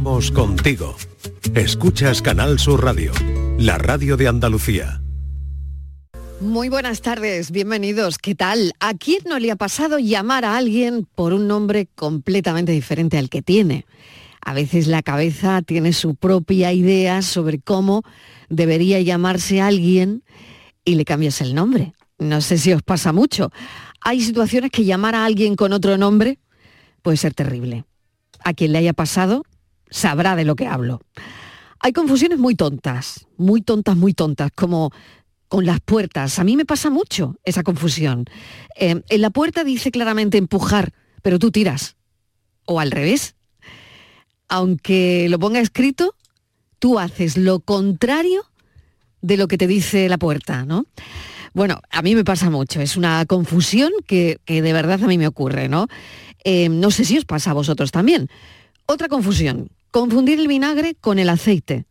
Vamos contigo. Escuchas Canal Sur Radio, la radio de Andalucía. Muy buenas tardes, bienvenidos. ¿Qué tal? ¿A quién no le ha pasado llamar a alguien por un nombre completamente diferente al que tiene? A veces la cabeza tiene su propia idea sobre cómo debería llamarse alguien y le cambias el nombre. No sé si os pasa mucho. Hay situaciones que llamar a alguien con otro nombre puede ser terrible. A quien le haya pasado sabrá de lo que hablo. Hay confusiones muy tontas, muy tontas, muy tontas, como con las puertas. A mí me pasa mucho esa confusión. Eh, en la puerta dice claramente empujar, pero tú tiras. O al revés. Aunque lo ponga escrito, tú haces lo contrario de lo que te dice la puerta, ¿no? Bueno, a mí me pasa mucho, es una confusión que, de verdad a mí me ocurre, ¿no? Eh, no sé si os pasa a vosotros también. Otra confusión, confundir el vinagre con el aceite.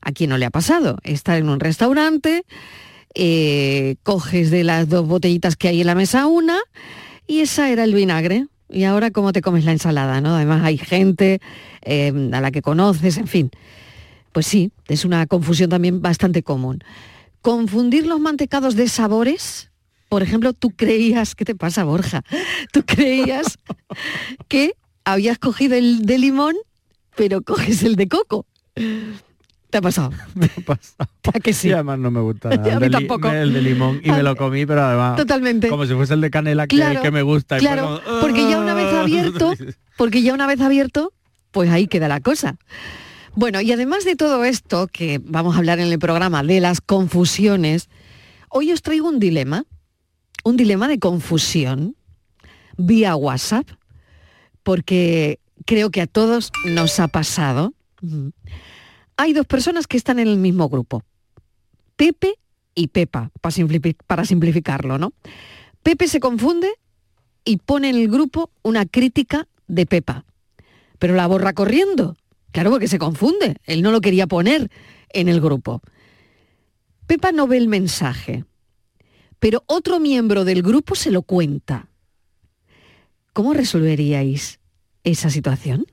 ¿A quién no le ha pasado? Estar en un restaurante, eh, coges de las dos botellitas que hay en la mesa una y esa era el vinagre. Y ahora cómo te comes la ensalada, ¿no? Además hay gente eh, a la que conoces, en fin. Pues sí, es una confusión también bastante común. Confundir los mantecados de sabores, por ejemplo, tú creías, ¿qué te pasa, Borja? Tú creías que habías cogido el de limón, pero coges el de coco. ¿Te ha pasado? Me ha pasado. ¿A que sí? Y además no me gusta nada. A mí el, tampoco. el de limón y me lo comí, pero además Totalmente. como si fuese el de canela que, Claro, que me gusta. y Claro, como, porque ya una vez "Ah". abierto, porque ya una vez abierto, pues ahí queda la cosa. Bueno, y además de todo esto, que vamos a hablar en el programa de las confusiones, hoy os traigo un dilema, un dilema de confusión vía WhatsApp, porque creo que a todos nos ha pasado. Hay dos personas que están en el mismo grupo, Pepe y Pepa, para simplificarlo, ¿no? Pepe se confunde y pone en el grupo una crítica de Pepa, pero la borra corriendo. Claro, porque se confunde. Él no lo quería poner en el grupo. Pepa no ve el mensaje, pero otro miembro del grupo se lo cuenta. ¿Cómo resolveríais esa situación?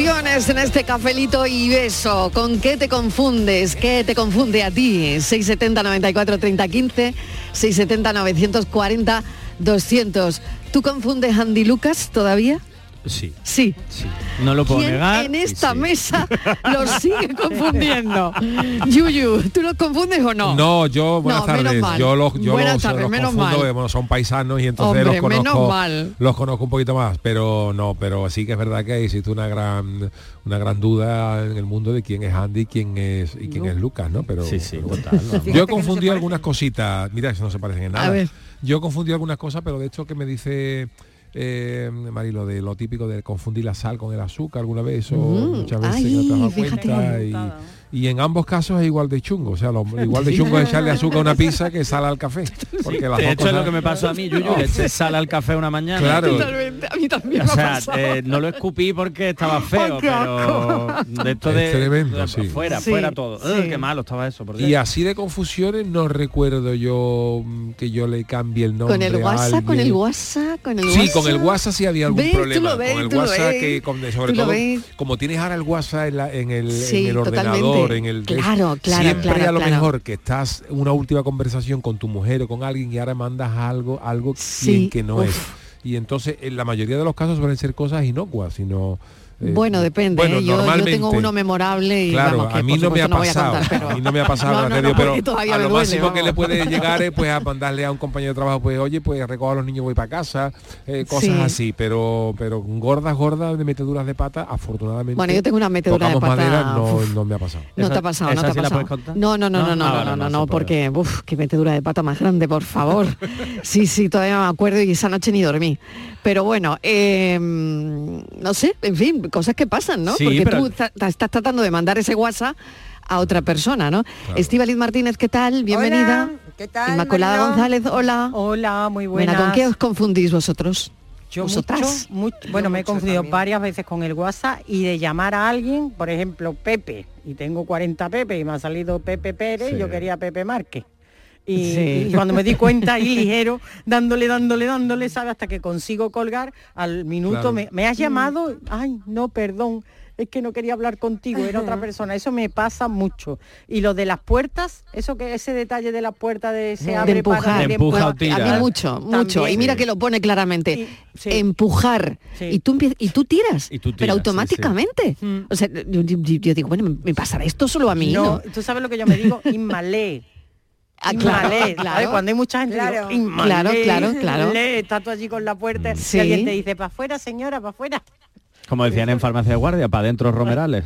En este cafelito y beso. ¿Con qué te confundes? ¿Qué te confunde a ti? 670 94 30 15, 670 940 200. ¿Tú confundes Andy Lucas todavía? Sí, Sí. sí. No lo puedo ¿Quién negar. en esta sí. mesa lo sigue confundiendo? Yuyu, ¿tú los confundes o no? No, yo, buenas No, menos tardes. mal. Yo los, yo Buenas los, tardes, los menos confundo, mal. bueno, son paisanos y entonces Hombre, los menos conozco, mal. los conozco un poquito más, pero no, pero sí que es verdad que existe una gran, una gran duda en el mundo de quién es Andy, quién es y quién es Lucas, ¿no? Pero Sí, sí, pero total. Yo he confundido algunas cositas. Mira, eso no se parecen en nada. A ver. Yo he confundido algunas cosas, pero de hecho que me dice eh, Marilo de lo típico de confundir la sal con el azúcar alguna vez o Mm, muchas veces ay, no te has dado cuenta y, y en ambos casos es igual de chungo. O sea, lo, igual de chungo es echarle azúcar a una pizza que sal al café. Porque las De es lo que me pasó a mí, Yuyu, le eché sal al café una mañana. Claro. Totalmente, a mí también O me ha sea, pasado. eh, no lo escupí porque estaba feo, ¡Qué pero de esto de, Es tremendo, de- sí. fuera, Sí, fuera todo. sí. Ugh, qué malo estaba eso. por Y así de confusiones no recuerdo yo mm, que yo le cambie el nombre con el a WhatsApp, con el. WhatsApp, con el Sí, WhatsApp. con el WhatsApp sí había algún ¿Ves? Tú problema. lo ves, con el tú lo WhatsApp ves. que con- sobre todo ves. como tienes ahora el WhatsApp en, la- en el, Sí, en el ordenador, en el Claro, claro, siempre claro, a lo claro. mejor que estás en una última conversación con tu mujer o con alguien y ahora mandas algo, algo Sí, quien que no uf. es. Y entonces en la mayoría de los casos suelen ser cosas inocuas, sino Bueno, depende. bueno, ¿eh? yo, yo tengo uno memorable y Claro, vamos, que a mí no me ha pasado, contar, pero- a mí no me ha pasado, No, no, pero a lo duele, máximo que le vamos. puede llegar es pues a mandarle a un compañero de trabajo, pues oye, pues recojo a los niños, voy para casa, eh, cosas Sí. así, pero pero gordas, gordas, de meteduras de pata, afortunadamente. Bueno, yo tengo una metedura de pata, madera, no, me ha pasado. No ¿Esa- te ha pasado, no te ha pasado. No, no, no, no, no, no, no, no porque uf, qué metedura de pata más grande, por favor. Sí, sí, todavía me acuerdo y esa noche ni dormí. Pero bueno, eh, no sé, en fin, cosas que pasan, ¿no? Sí, porque pero- tú estás tratando de mandar ese WhatsApp a otra persona, ¿no? Estíbaliz Martínez, ¿qué tal? Bienvenida. Hola, ¿qué tal, Inmaculada? González, hola. Hola, muy Bueno, buenas. ¿con qué os confundís vosotros? Yo ¿Vosotras? mucho, mucho- bueno, me he confundido también. varias veces con el WhatsApp y de llamar a alguien, por ejemplo, Pepe, y tengo 40 Pepe y me ha salido Pepe Pérez, Sí. y yo quería Pepe Márquez. Y, Sí. y cuando me di cuenta ahí ligero, dándole, dándole, dándole, ¿sabes? Hasta que consigo colgar, al minuto Claro. me, me has llamado, ay, no, perdón, es que no quería hablar contigo, era otra persona. Eso me pasa mucho. Y lo de las puertas, eso que ese detalle de la puerta de se de abre para empujar, De empuja o a tira. mí mucho, mucho. También. Y mira que lo pone claramente. Y- sí. Empujar. Sí. Y tú y tú tiras. Y tú pero tiras, automáticamente. Mm. O sea, yo, yo- yo digo, bueno, me pasará esto solo a mí, ¿no? No, tú sabes lo que yo me digo, inmalé. Ah, Inmalé, claro. ¿sabes? Cuando hay mucha gente, Claro. Claro, claro, claro. inmalé, Está tú allí con la puerta Sí. y alguien te dice, para afuera, señora, para afuera. Como decían en farmacia de guardia, para adentro romerales.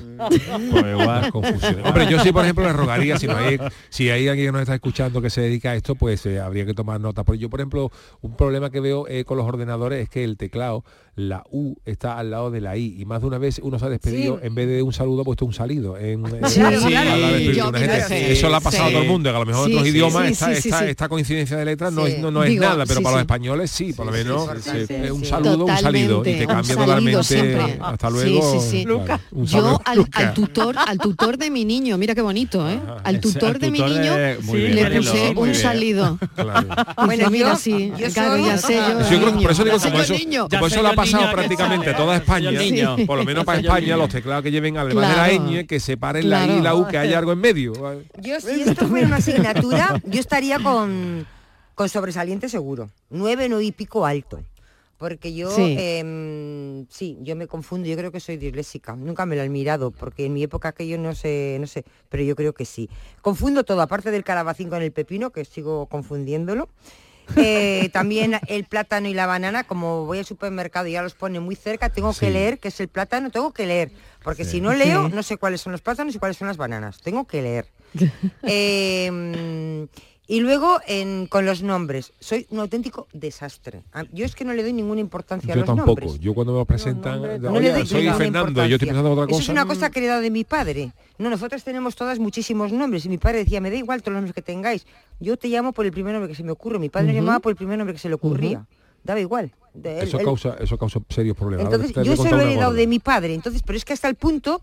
pues igual. Confusiones. Hombre, yo sí, por ejemplo, le rogaría, si, no hay, si hay alguien que nos está escuchando que se dedica a esto, pues eh, habría que tomar nota. Porque yo, por ejemplo, un problema que veo eh, con los ordenadores es que el teclado, la U está al lado de la I. Y más de una vez uno se ha despedido, Sí. en vez de un saludo, ha puesto un salido. En, en- Sí, Yo gente. sí, Eso le ha pasado sí. a todo el mundo, que a lo mejor Sí, en otros sí, idiomas sí, esta, esta- sí. esta coincidencia de letras no, es, no, no es Digo, nada, pero sí, para los españoles sí, por lo menos sí, sí, sí, eh, un sí. saludo, un salido. Y te cambia totalmente. siempre. Hasta Sí, luego. sí, sí. claro, un Yo al, al tutor, al tutor de mi niño, mira qué bonito, ¿eh? Al tutor al de mi niño de- le puse un salido. Claro. Bueno, mira, sí, yo claro, soy- ya sé yo. Yo creo que por eso digo, como eso, como eso yo ha pasado prácticamente toda España, por lo menos para España, los teclados que lleven además de la ñ, que separen la I y la U, que haya algo en medio. Yo si esto fuera una asignatura, yo estaría con, con sobresaliente seguro. Nueve, nueve y pico alto. Porque yo, Sí. em, sí, yo me confundo, yo creo que soy disléxica. Nunca me lo han mirado, porque en mi época aquello no sé, no sé, pero yo creo que sí. Confundo todo, aparte del calabacín con el pepino, que sigo confundiéndolo. Eh, también el plátano y la banana, como voy al supermercado y ya los pone muy cerca, tengo que leer qué es el plátano, tengo que leer, porque si no leo, no sé cuáles son los plátanos y cuáles son las bananas, tengo que leer. Eh, y luego en- con los nombres, soy un auténtico desastre. Yo es que no le doy ninguna importancia a Yo los tampoco. nombres. Yo cuando me lo presentan, nombres oye, No le doy soy ninguna Fernando, yo estoy importancia. pensando en otra Eso cosa. es una cosa que he heredado de mi padre. No, nosotros tenemos todas muchísimos nombres y mi padre decía, me da igual todos los nombres que tengáis. Yo te llamo por el primer nombre que se me ocurre. Mi padre me llamaba por el primer nombre que se le ocurría. Daba igual. De él- Eso él- causa, eso causa serios problemas. Entonces, yo a eso lo he heredado gorda. de mi padre. Entonces, pero es que hasta el punto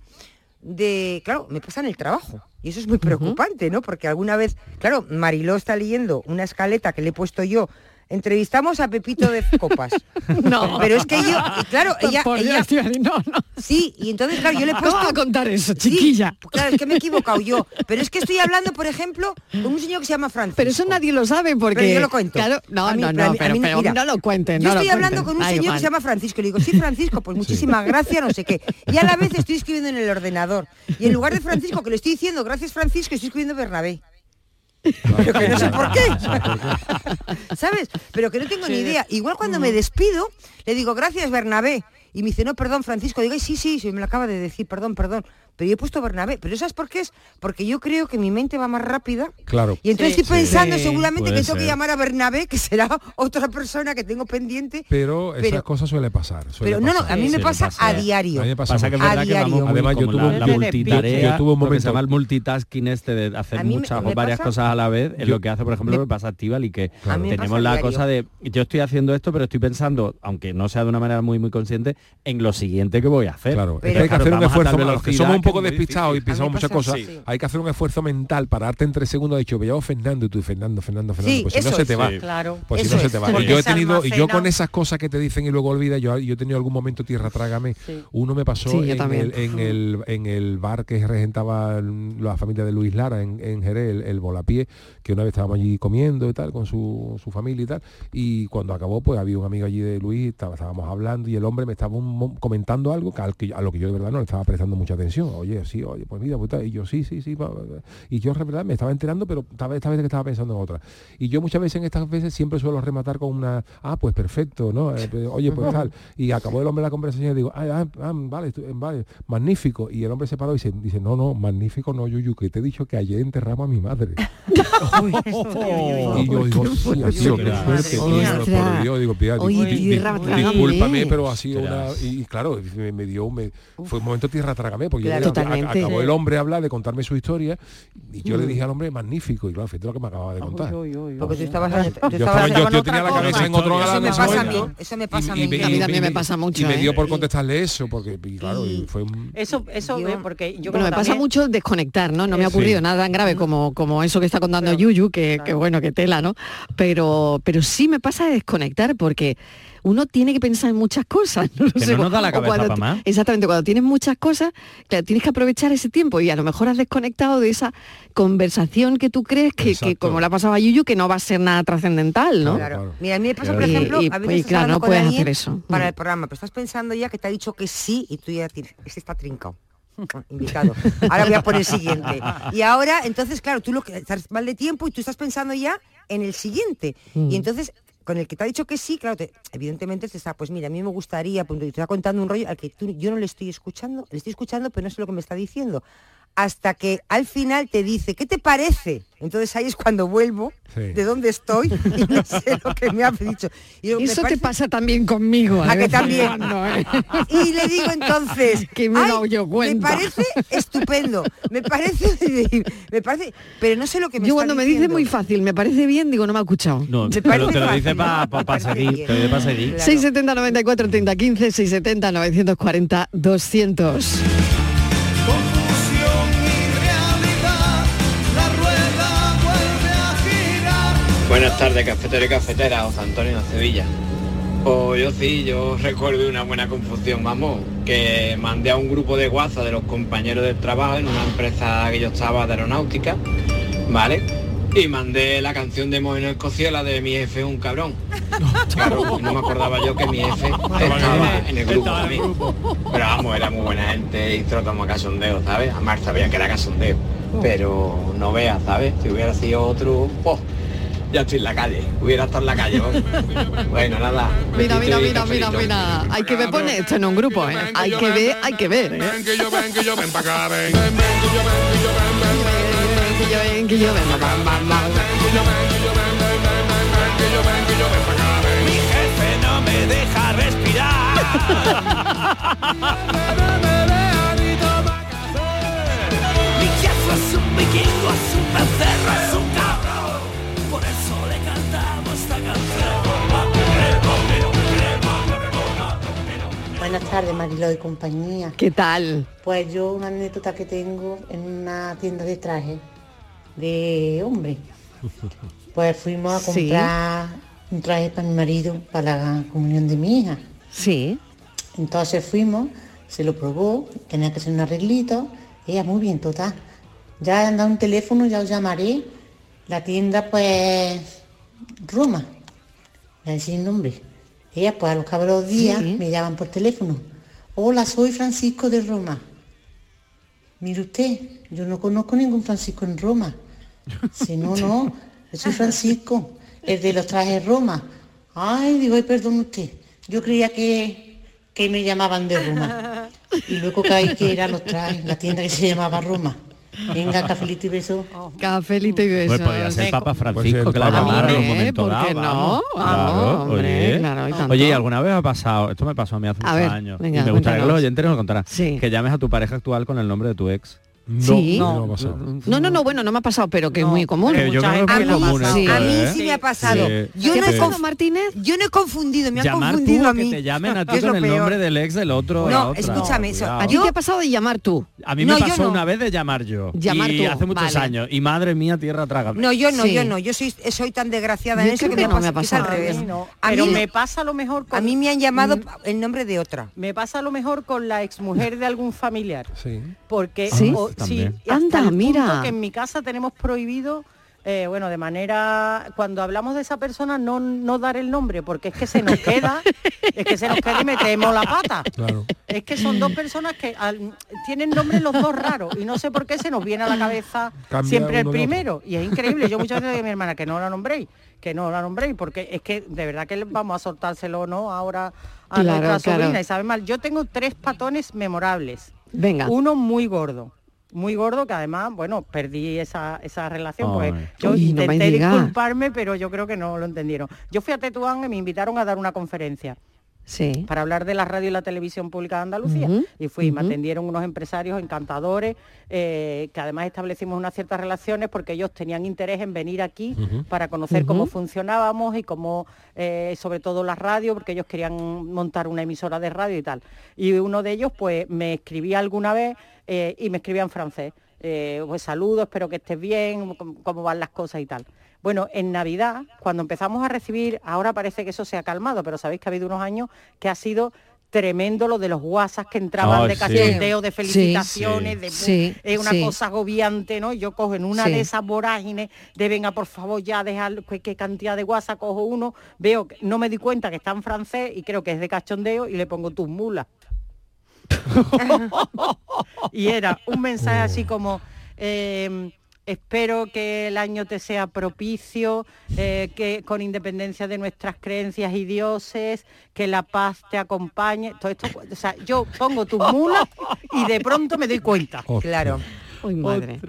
de, claro, me pasa en el trabajo. Y eso es muy preocupante, ¿no? Porque alguna vez, claro, Mariló está leyendo una escaleta que le he puesto yo. Entrevistamos a Pepito de Copas. No. Pero es que yo, y claro, ella, Por Dios, ella no, no. sí, y entonces, claro, yo le he ¿Cómo puesto... a contar eso, Sí, chiquilla? claro, es que me he equivocado yo. Pero es que estoy hablando, por ejemplo, con un señor que se llama Francisco. Pero eso nadie lo sabe porque... Pero yo lo cuento. Claro, no, mí- no, no, mí- a pero, mí- pero mira, no lo cuenten. Yo no estoy hablando cuenten, con un señor que se llama Francisco. Le digo, sí, Francisco, pues muchísimas gracias, no sé qué. Y a la vez estoy escribiendo en el ordenador. Y en lugar de Francisco, que le estoy diciendo, gracias Francisco, estoy escribiendo Bernabé. Pero que no sé por qué. ¿Sabes? Pero que no tengo ni idea. Igual cuando me despido, le digo, gracias Bernabé. Y me dice, no, perdón, Francisco. Digo, "Ay, sí, sí, sí, me lo acaba de decir, perdón, perdón. Pero yo he puesto Bernabé. Pero ¿sabes por qué es? Porque yo creo que mi mente va más rápida. Claro. Y entonces Sí, estoy pensando sí, seguramente que tengo que llamar a Bernabé, que será otra persona que tengo pendiente. Pero esas Pero- cosas suele pasar. suele Pero no, no, a mí Sí, me pasa, pasa. a diario. A mí me pasa, Pasa que. A diario. Además, yo tuve la, la multitarea, yo tuve un lo que se momento- llama el multitasking este de hacer me- muchas me o varias pasa- cosas a la vez, es lo que hace, por ejemplo, me- lo que pasa a Estíbal y que tenemos la cosa de yo estoy haciendo esto, pero estoy pensando, aunque no sea de una manera muy muy consciente, en lo siguiente que voy a hacer. Claro, hay que hacer un esfuerzo, los que somos un poco despistados y pensamos muchas cosas, hay que hacer un esfuerzo mental, pararte en tres segundos, de hecho, veíamos Fernando y tú, Fernando, Fernando, Fernando, Sí, pues si no se te va. Sí. Claro. Pues si Eso no se te va. Y yo he tenido, y yo con esas cosas que te dicen y luego olvidas, yo, yo he tenido algún momento tierra trágame. Sí. Uno me pasó en, el, en, el, en el bar que regentaba la familia de Luis Lara en, en Jerez, el, el Volapié, que una vez estábamos allí comiendo y tal, con su, su familia y tal. Y cuando acabó, pues había un amigo allí de Luis, estaba- estábamos hablando y el hombre me estaba un comentando algo que, a lo que yo de verdad no le estaba prestando mucha atención. Oye, sí, oye, pues mira, pues y yo sí, sí, sí. Y yo de verdad me estaba enterando, pero esta vez, esta vez que estaba pensando en otra. Y yo muchas veces en estas veces siempre suelo rematar con una, ah, pues perfecto, ¿no? Eh, pues, oye, pues tal. Y acabó el hombre la conversación y digo, ah, ah, ah, vale, estu- vale, magnífico. Y el hombre se paró y dice, dice, no, no, magnífico no, Yuyu, que te he dicho que ayer enterramos a mi madre. y yo digo, tío, qué por Dios, digo, "Pía, di- Oye, di- di- tierra trágame. discúlpame, pero ha sido una... Y, claro, me, dio, fue un momento tierra trágame, porque acabó el hombre a hablar de contarme su historia y yo le dije al hombre, magnífico, y claro, fíjate lo que me acababa de contar. Porque tú estabas, Yo, tenía la cabeza en otro lado Eso me pasa a mí, eso me pasa a mí. también me pasa mucho, Y me dio ¿eh? por contestarle eso, porque claro, fue un... Eso, eso ve, porque yo Bueno, me pasa mucho desconectar, ¿no? No me ha Eso. ocurrido nada tan grave como, como eso que está contando Yuyu, que, que bueno, que tela, ¿no? Pero, pero sí me pasa de desconectar porque uno tiene que pensar en muchas cosas. No, Que sé, no nos da la o cabeza cuando más. Exactamente, cuando tienes muchas cosas, claro, tienes que aprovechar ese tiempo y a lo mejor has desconectado de esa conversación que tú crees que, como le ha pasado a Yuyu, que no va a ser nada trascendental, ¿no? Claro. Claro. Mira, a mí me pasa, por ejemplo, y- a veces y estás claro, no puedes hacer eso. para Mm. el programa, pero estás pensando ya que te ha dicho que sí y tú ya tienes, este está trincado. Invitado. Ahora voy a poner el siguiente. Y ahora, entonces, claro, tú lo que estás mal de tiempo y tú estás pensando ya en el siguiente. Mm. Y entonces, con el que te ha dicho que sí, claro, te- evidentemente te está, pues mira, a mí me gustaría, pues, te está contando un rollo al que tú, yo no le estoy escuchando, le estoy escuchando, pero no sé lo que me está diciendo. Hasta que al final te dice, ¿qué te parece? Entonces ahí es cuando vuelvo Sí. de dónde estoy y no sé lo que me ha dicho. Y digo, me Eso te parece- pasa también conmigo. ¿A de que vez en también? cuando, ¿eh? Y le digo entonces, Que me "Ay, yo me cuenta". parece estupendo, me parece, me parece, pero no sé lo que me Yo cuando me dice diciendo. muy fácil, me parece bien, digo, no me ha escuchado. No, te parece lo, te lo fácil, dice para me parece seguir, te lo dice para seguir. Claro. 670 94 30 15 670 940 200 Buenas tardes, cafetero y cafetera, José Antonio de Sevilla. Pues yo sí, yo recuerdo una buena confusión, vamos, que mandé a un grupo de WhatsApp de los compañeros del trabajo en una empresa que yo estaba de aeronáutica, ¿vale? Y mandé la canción de Moeno Escociola de mi jefe un cabrón. Claro, no me acordaba yo que mi jefe estaba en el grupo también. Pero vamos, era muy buena gente y tratamos a casondeo, ¿sabes? Además sabía que era casondeo. Pero no veas, ¿sabes? Si hubiera sido otro, pues ya estoy en la calle. Hubiera estado en la calle. Bueno, nada. Mira, mira, mira, mira, mira. Hay que ver poner esto en un grupo, ¿eh? Hay que ver, hay que ver, ¿eh? Ven que yo ven, que yo ven para acá, ven. Ven, ven, que yo ven, que yo ven, ven, ven. Que yo ven, que yo ven. Bam, bam. Mi jefe no me deja respirar. Mi jefe es un vikingo, es un becerro, Buenas tardes, Marilo y compañía. ¿Qué tal? Pues yo una anécdota que tengo en una tienda de traje de hombre. Pues fuimos a Sí. comprar un traje para mi marido para la comunión de mi hija. Sí. Entonces fuimos, se lo probó, tenía que hacer un arreglito, ella muy bien, total. Ya han dado un teléfono, ya os llamaré. La tienda pues Roma, el nombre. Ella pues a los cabros días Sí. me llaman por teléfono. Hola, soy Francisco de Roma. Mire usted, yo no conozco ningún Francisco en Roma. Si no, no, yo soy Francisco, el de los trajes Roma. Ay, digo, ay, perdón usted. Yo creía que, que me llamaban de Roma. y luego caí que era los trajes, la tienda que se llamaba Roma. Venga, cafelito y beso. Cafelito y besos. Pues podía ser Papa Pues Francisco, llamara en un momento ¿por dado. qué no? Claro, hombre, oye. claro, y tanto. Oye, ¿y alguna vez ha pasado, esto me pasó a mí hace A muchos ver, años, venga, y me gustaría que los oyentes nos contaran, Sí. que llames a tu pareja actual con el nombre de tu ex. No, Sí. no. No, no, no, bueno, no me ha pasado, pero que es muy común. Yo creo que esto, A mí ¿eh? sí me ha pasado. Sí. Yo ¿Qué no he conf- Martínez? Yo no he confundido, me han confundido tú, a mí. que te llamen a ti Es con lo el peor. nombre del ex del otro. No, escúchame, eso. ¿A ti Yo- te ha pasado de llamar tú? A mí me pasó no. una vez de llamar yo. Llamar y tú, hace muchos vale. años. Y madre mía, tierra traga. No, yo no, Sí. yo no. Yo soy, soy tan desgraciada Yo en eso que, no me ha al pasado. A revés. A Pero mí, me pasa lo mejor con, a mí me han llamado Mm, el nombre de otra. me pasa lo mejor con la exmujer de algún familiar. Sí. Porque También. hasta Anda, el punto mira. que en mi casa tenemos prohibido eh, bueno, de manera cuando hablamos de esa persona no, no dar el nombre, porque es que se nos queda, es que se nos queda y metemos la pata. Claro. Es que son dos personas que al- tienen nombres los dos raros y no sé por qué se nos viene a la cabeza Cambia siempre el otro. primero. Y es increíble. Yo muchas veces digo a mi hermana que no la nombréis, que no la nombréis, porque es que de verdad que vamos a soltárselo no ahora a Claro, nuestra claro. sobrina y sabe mal. Yo tengo tres patones memorables. Venga. Uno muy gordo. Muy gordo que además, bueno, perdí esa, esa relación, pues yo Uy, intenté disculparme, pero yo creo que no lo entendieron. Yo fui a Tetuán y me invitaron a dar una conferencia Sí. para hablar de la radio y la televisión pública de Andalucía. Y fui, me atendieron unos empresarios encantadores, eh, que además establecimos unas ciertas relaciones porque ellos tenían interés en venir aquí para conocer cómo funcionábamos y cómo, eh, sobre todo la radio, porque ellos querían montar una emisora de radio y tal. Y uno de ellos, pues, me escribía alguna vez eh, y me escribía en francés. Eh, pues saludos, espero que estés bien, cómo, cómo van las cosas y tal. Bueno, en Navidad, cuando empezamos a recibir, ahora parece que eso se ha calmado, pero sabéis que ha habido unos años que ha sido tremendo lo de los WhatsApp que entraban Ay, de sí. cachondeo, de felicitaciones, Sí. de Sí, es una sí. cosa agobiante, ¿no? Yo cojo en una Sí. de esas vorágines de venga, por favor, ya dejar qué, qué cantidad de WhatsApp cojo uno, veo que no me di cuenta que está en francés y creo que es de cachondeo y le pongo tus mulas. y era un mensaje así como eh, espero que el año te sea propicio, eh, que con independencia de nuestras creencias y dioses, que la paz te acompañe. Todo esto, o sea, yo pongo tus mulas y de pronto me doy cuenta. Claro. Uy, madre.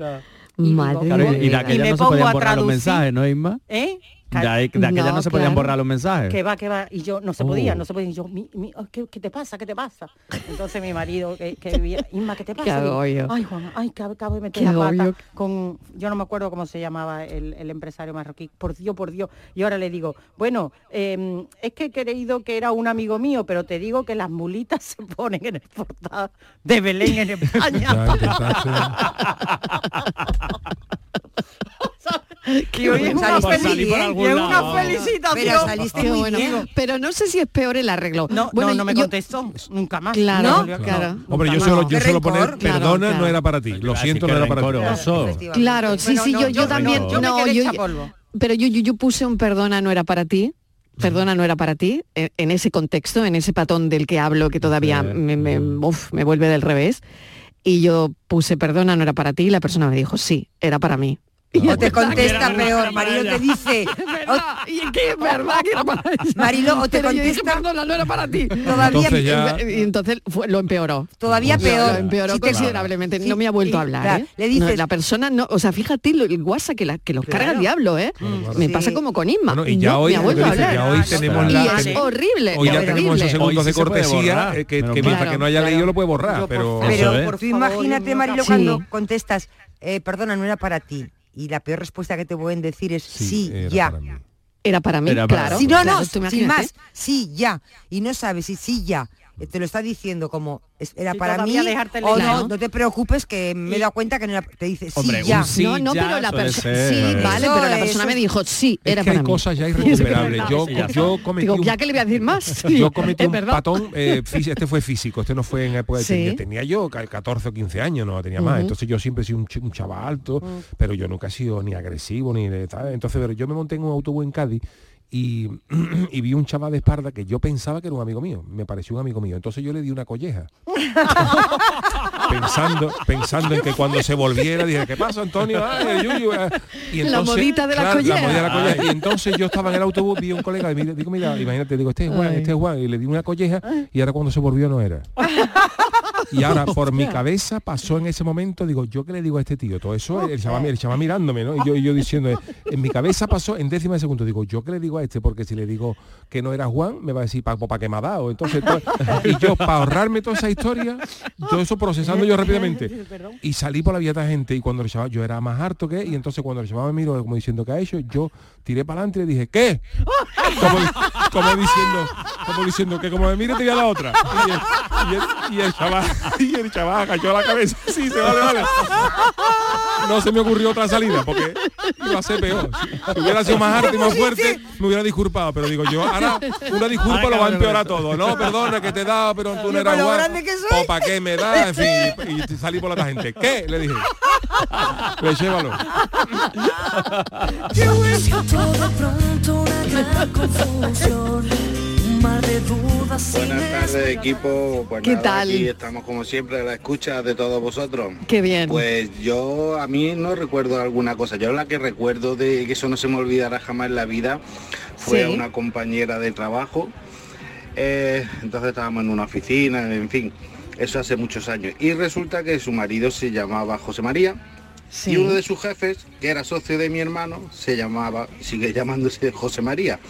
Y Madre Claro, y, y de mía. aquella me no se pongo podían a borrar los traducir. mensajes, ¿no, Isma? ¿Eh? De, ahí- de aquella no, No, se podían claro. borrar los mensajes. que va, que va, y yo no se Oh. podía, no se podía, y yo, mi- mi- oh, ¿qué, qué te pasa? ¿Qué te pasa? Entonces mi marido, que, que vivía, Inma, ¿qué te pasa? Qué agobio. ay, Juan, ay, que acabo de meter Qué la pata agobio. con, yo no me acuerdo cómo se llamaba el, el empresario marroquí, por Dios, por Dios, y ahora le digo, bueno, eh, es que he creído que era un amigo mío, pero te digo que las mulitas se ponen en el portal de Belén en España. Y hoy es una, Salí- y es una lado. felicitación. Pero saliste Qué muy bueno. bien. Pero no sé si es peor el arreglo. No, Bueno, no, no me yo- contestó, nunca más. Claro, No, claro. claro. Hombre, yo solo, yo poner perdona, claro. no era para ti. Lo siento, no era para ti. Claro, sí, sí, no, yo, también. no, yo- pero yo, yo, yo puse un perdona no era para ti. Perdona no era para ti, en, en ese contexto, en ese patón del que hablo que todavía me, me- uf, me vuelve del revés. Y yo puse perdona no era para ti y la persona me dijo sí, era para mí. Y O es te contesta peor. Marilo te dice, Es verdad, y es que es verdad que era para ella. Marilo, o te Pero yo dije, contesta- perdona, no era para ti. Todavía- Entonces ya- Y entonces fue- lo empeoró. todavía peor. Lo empeoró te- considerablemente. Sí, no me ha vuelto a y- hablar. claro, ¿eh? le dices- No, la persona no, o sea, fíjate lo- el WhatsApp que, la, que los carga el Claro. diablo, ¿eh? claro. Me Sí. pasa como con Isma. Bueno, y ya no hoy, me ha vuelto a hablar. ya hoy Ah, tenemos y la, es ten- horrible. hoy ya horrible. tenemos esos segundos sí de cortesía que, mientras claro. que no haya leído lo puede borrar, pero imagínate, Marilo, Sí. cuando contestas, eh, perdona, no era para ti. Y la peor respuesta que te pueden decir es sí, era ya. para mí. Era para mí, Era para claro. mí. Si no, no, sin más, sí, ya. Y no sabes si sí, ya. Eh, Te lo está diciendo como era para mí o no, no te preocupes que me he dado cuenta que no era, te dice sí, Hombre, ya. sí no, no, ya pero la persona vale, pero la persona me dijo sí, Es era que hay para mí. cosas ya irrecuperables. Yo, yo cometí Digo, un ya que le voy a decir más. yo cometí un verdad. patón, eh, este fue físico, este no fue en época de Sí. tenía, tenía yo ca- 14 o 15 años, no tenía más. Entonces yo siempre he sido un, ch- un chaval alto, pero yo nunca he sido ni agresivo ni de tal. Entonces pero yo me monté en un autobús en Cádiz y, y vi un chaval de espalda que yo pensaba que era un amigo mío, me pareció un amigo mío. Entonces yo le di una colleja. pensando, pensando en que cuando se volviera dije, ¿qué pasa, Antonio? Ay, Yuyu, eh". Y La modita de la claro, colleja. modita de la colleja. Y entonces yo estaba en el autobús, vi a un colega y me digo, mira, imagínate, digo, este es Juan, Ay. este es Juan, y le di una colleja y ahora cuando se volvió no era. Y ahora por mi cabeza pasó en ese momento, digo, ¿yo qué le digo a este tío? Todo eso, el chaval, el chaval mirándome, ¿no? Y yo, y yo diciendo, en mi cabeza pasó en décima de segundo, digo, ¿yo qué le digo a este? Porque si le digo que no era Juan, me va a decir, ¿para pa qué me ha dado? Entonces, todo- y yo, para ahorrarme toda esa historia, todo eso procesando yo rápidamente. Y salí por la vía de gente y cuando el chaval, yo era más harto que, y entonces cuando el chaval me miró como diciendo que ha hecho, yo tiré para adelante y le dije, ¿qué? Como, como diciendo, como diciendo que como me mire te voy a la otra. Y el, y el- y el chaval, y el chaval agachó la cabeza. Sí, se vale, vale. No se me ocurrió otra salida porque iba a ser peor. Si hubiera sido más harto y más fuerte, me hubiera disculpado. Pero digo yo, ahora una disculpa lo va a empeorar todo. No, perdona que te he dado, pero tú no eras con lo guapo. grande que soy. O para qué me da, en fin. Y, y salí por la gente. ¿Qué? Le dije. Le llévalo. Todo pronto una gran confusión, Buenas tardes equipo, pues ¿Qué nada, tal? aquí estamos como siempre a la escucha de todos vosotros. Qué bien. Pues yo a mí no recuerdo alguna cosa, yo la que recuerdo de que eso no se me olvidará jamás en la vida fue Sí. a una compañera de trabajo, Eh, entonces estábamos en una oficina, en fin, eso hace muchos años. Y resulta que su marido se llamaba José María. Sí. Y uno de sus jefes, que era socio de mi hermano, se llamaba, sigue llamándose José María.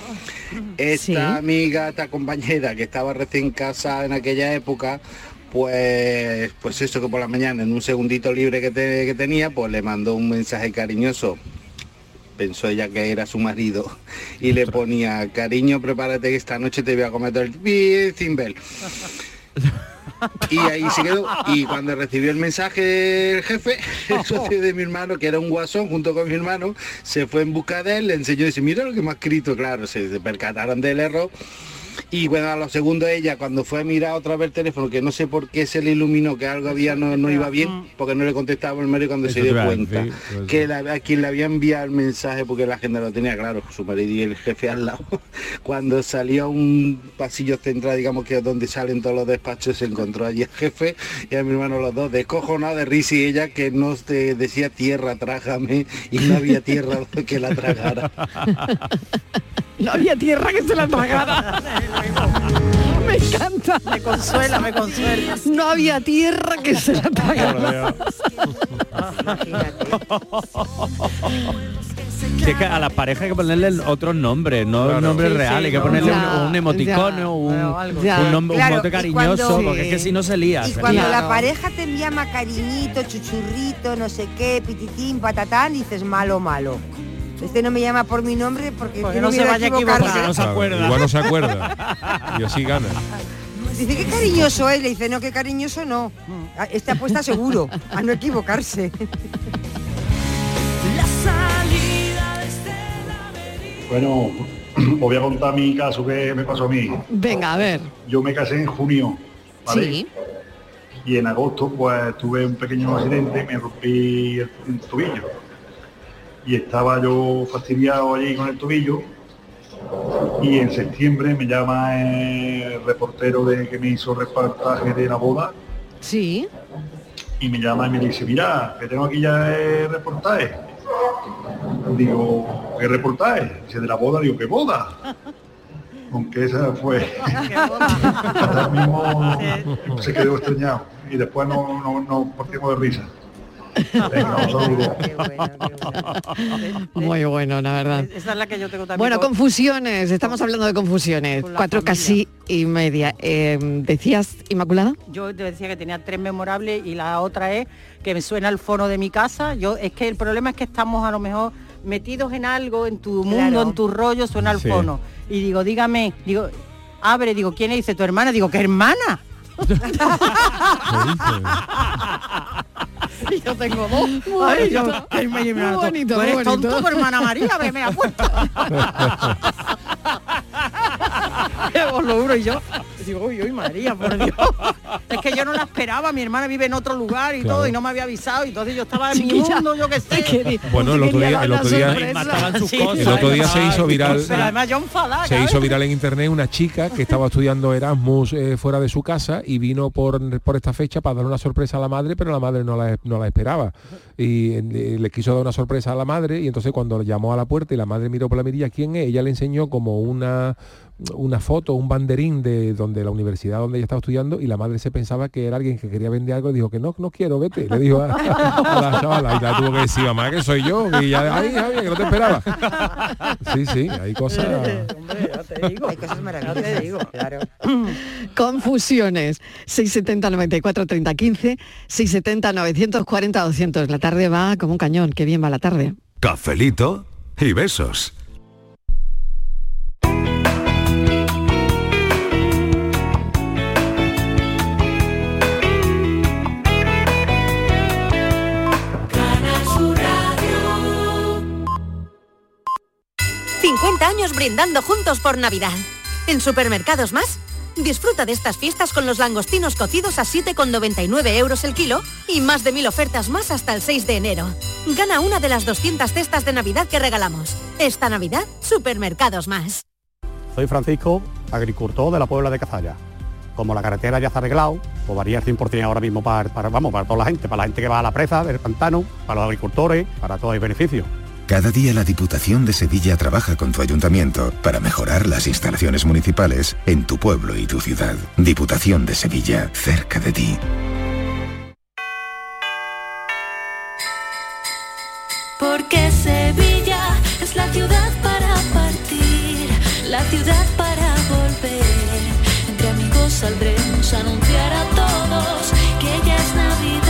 Esta Sí. amiga, esta compañera que estaba recién casada en aquella época, pues, pues eso que por la mañana, en un segundito libre que, te- que tenía, pues le mandó un mensaje cariñoso. Pensó ella que era su marido y le ponía, cariño, prepárate que esta noche te voy a comer todo el cimbel. Y ahí se quedó. Y cuando recibió el mensaje el jefe, el socio de mi hermano, que era un guasón junto con mi hermano, se fue en busca de él, le enseñó y dice, mira lo que me ha escrito, claro, se se percataron del error. Y bueno, a los segundos ella, cuando fue a mirar otra vez el teléfono, que no sé por qué se le iluminó que algo había no, no iba bien, porque no le contestaba el marido cuando Eso se dio cuenta decir, pues, que la- a quien le había enviado el mensaje, porque la agenda lo tenía claro, su marido y el jefe al lado, cuando salió a un pasillo central, digamos que es donde salen todos los despachos, se encontró allí el jefe y a mi hermano los dos, descojonados de risa y ella que no te decía tierra, trágame, y no había tierra que la tragara. No había tierra que se la tragara. me encanta. Me consuela, me consuela. No había tierra que se la tragara. Si es que a las parejas hay que ponerle otros nombres, no Claro. nombres Sí, sí, reales, hay que ponerle ya, un, un emoticono, ya. un, Bueno, nombre- un mote cariñoso, cuando- porque es que si no se lía. Y se cuando lía. la pareja te llama cariñito, chuchurrito, no sé qué, pititín, patatán, dices malo, malo. Este no me llama por mi nombre porque, Porque no se vaya a equivocar. equivocarse. no se Claro, acuerda. Igual no se acuerda. Y así gana. Dice, qué cariñoso es. Le dice, no, qué cariñoso no. Ah, Este apuesta seguro a no equivocarse. La salida de este Bueno, os voy a contar mi caso que me pasó a mí. Venga, a ver. Yo me casé en junio, ¿vale? Sí. Y en agosto pues tuve un pequeño accidente, me rompí el, el tobillo. Y estaba yo fastidiado allí con el tobillo. Y en septiembre me llama el reportero de que me hizo reportaje de la boda Sí. y me llama y me dice, mira, que tengo aquí ya el reportaje. Digo, ¿qué reportaje? Dice, de la boda, digo, ¿qué boda? Aunque esa fue, ahora mismo se quedó extrañado y después no, no, no partimos de risa. Venga, un saludo. Qué bueno, qué bueno. Muy bueno, la verdad. Esa es la que yo tengo también. Bueno, con- confusiones, estamos hablando de confusiones. Con Cuatro familia. casi y media. Eh, ¿Decías, Inmaculada? Yo te decía que tenía tres memorables y la otra es que me suena el fono de mi casa. Yo es que el problema es que estamos a lo mejor metidos en algo, en tu mundo, Claro. en tu rollo, suena el Sí. fono. Y digo, dígame, digo, abre, digo, ¿quién es? Dice tu hermana, digo, ¿qué hermana? y yo tengo dos. Ay, yo, bonito. ay, Muy bonito, muy eres hermana María, me, me. Os lo juro, y yo digo, uy, uy, María, por Dios. Es que yo no la esperaba, mi hermana vive en otro lugar y Claro. todo, y no me había avisado, y entonces yo estaba en mi Chiquilla, mundo, yo qué sé. Que Bueno, el otro día- el otro día- sorpresa. Mataban sus Sí. cosas. El otro día se hizo viral Pero además yo enfadada. Se hizo viral en internet una chica que estaba estudiando Erasmus eh, fuera de su casa y vino por, por esta fecha para dar una sorpresa a la madre, pero la madre no la, no la esperaba. Y eh, le quiso dar una sorpresa a la madre y entonces cuando llamó a la puerta y la madre miró por la mirilla quién es, ella le enseñó como una una foto, un banderín de donde la universidad donde ella estaba estudiando y la madre se pensaba que era alguien que quería vender algo y dijo que no, no quiero, vete. Le dijo a, a la chavala y la tuvo que decir, mamá, que soy yo. Y ya, ay, Javier, que no te esperaba. Sí, sí, hay cosas... Hay cosas maravillosas, claro. Confusiones. 670 94 30 15, 670 940 200. La tarde va como un cañón. Qué bien va la tarde. Cafelito y besos. 50 años brindando juntos por Navidad. En Supermercados Más, disfruta de estas fiestas con los langostinos cocidos a 7,99 euros el kilo y más de mil ofertas más hasta el 6 de enero. Gana una de las 200 cestas de Navidad que regalamos. Esta Navidad, Supermercados Más. Soy Francisco, agricultor de la Puebla de Cazalla. Como la carretera ya está arreglado, pues varía el 100% ahora mismo para, para, vamos, para toda la gente, para la gente que va a la presa del pantano, para los agricultores, para todo el beneficio. Cada día la Diputación de Sevilla trabaja con tu ayuntamiento para mejorar las instalaciones municipales en tu pueblo y tu ciudad. Diputación de Sevilla, cerca de ti. Porque Sevilla es la ciudad para partir, la ciudad para volver. Entre amigos saldremos a anunciar a todos que ya es Navidad.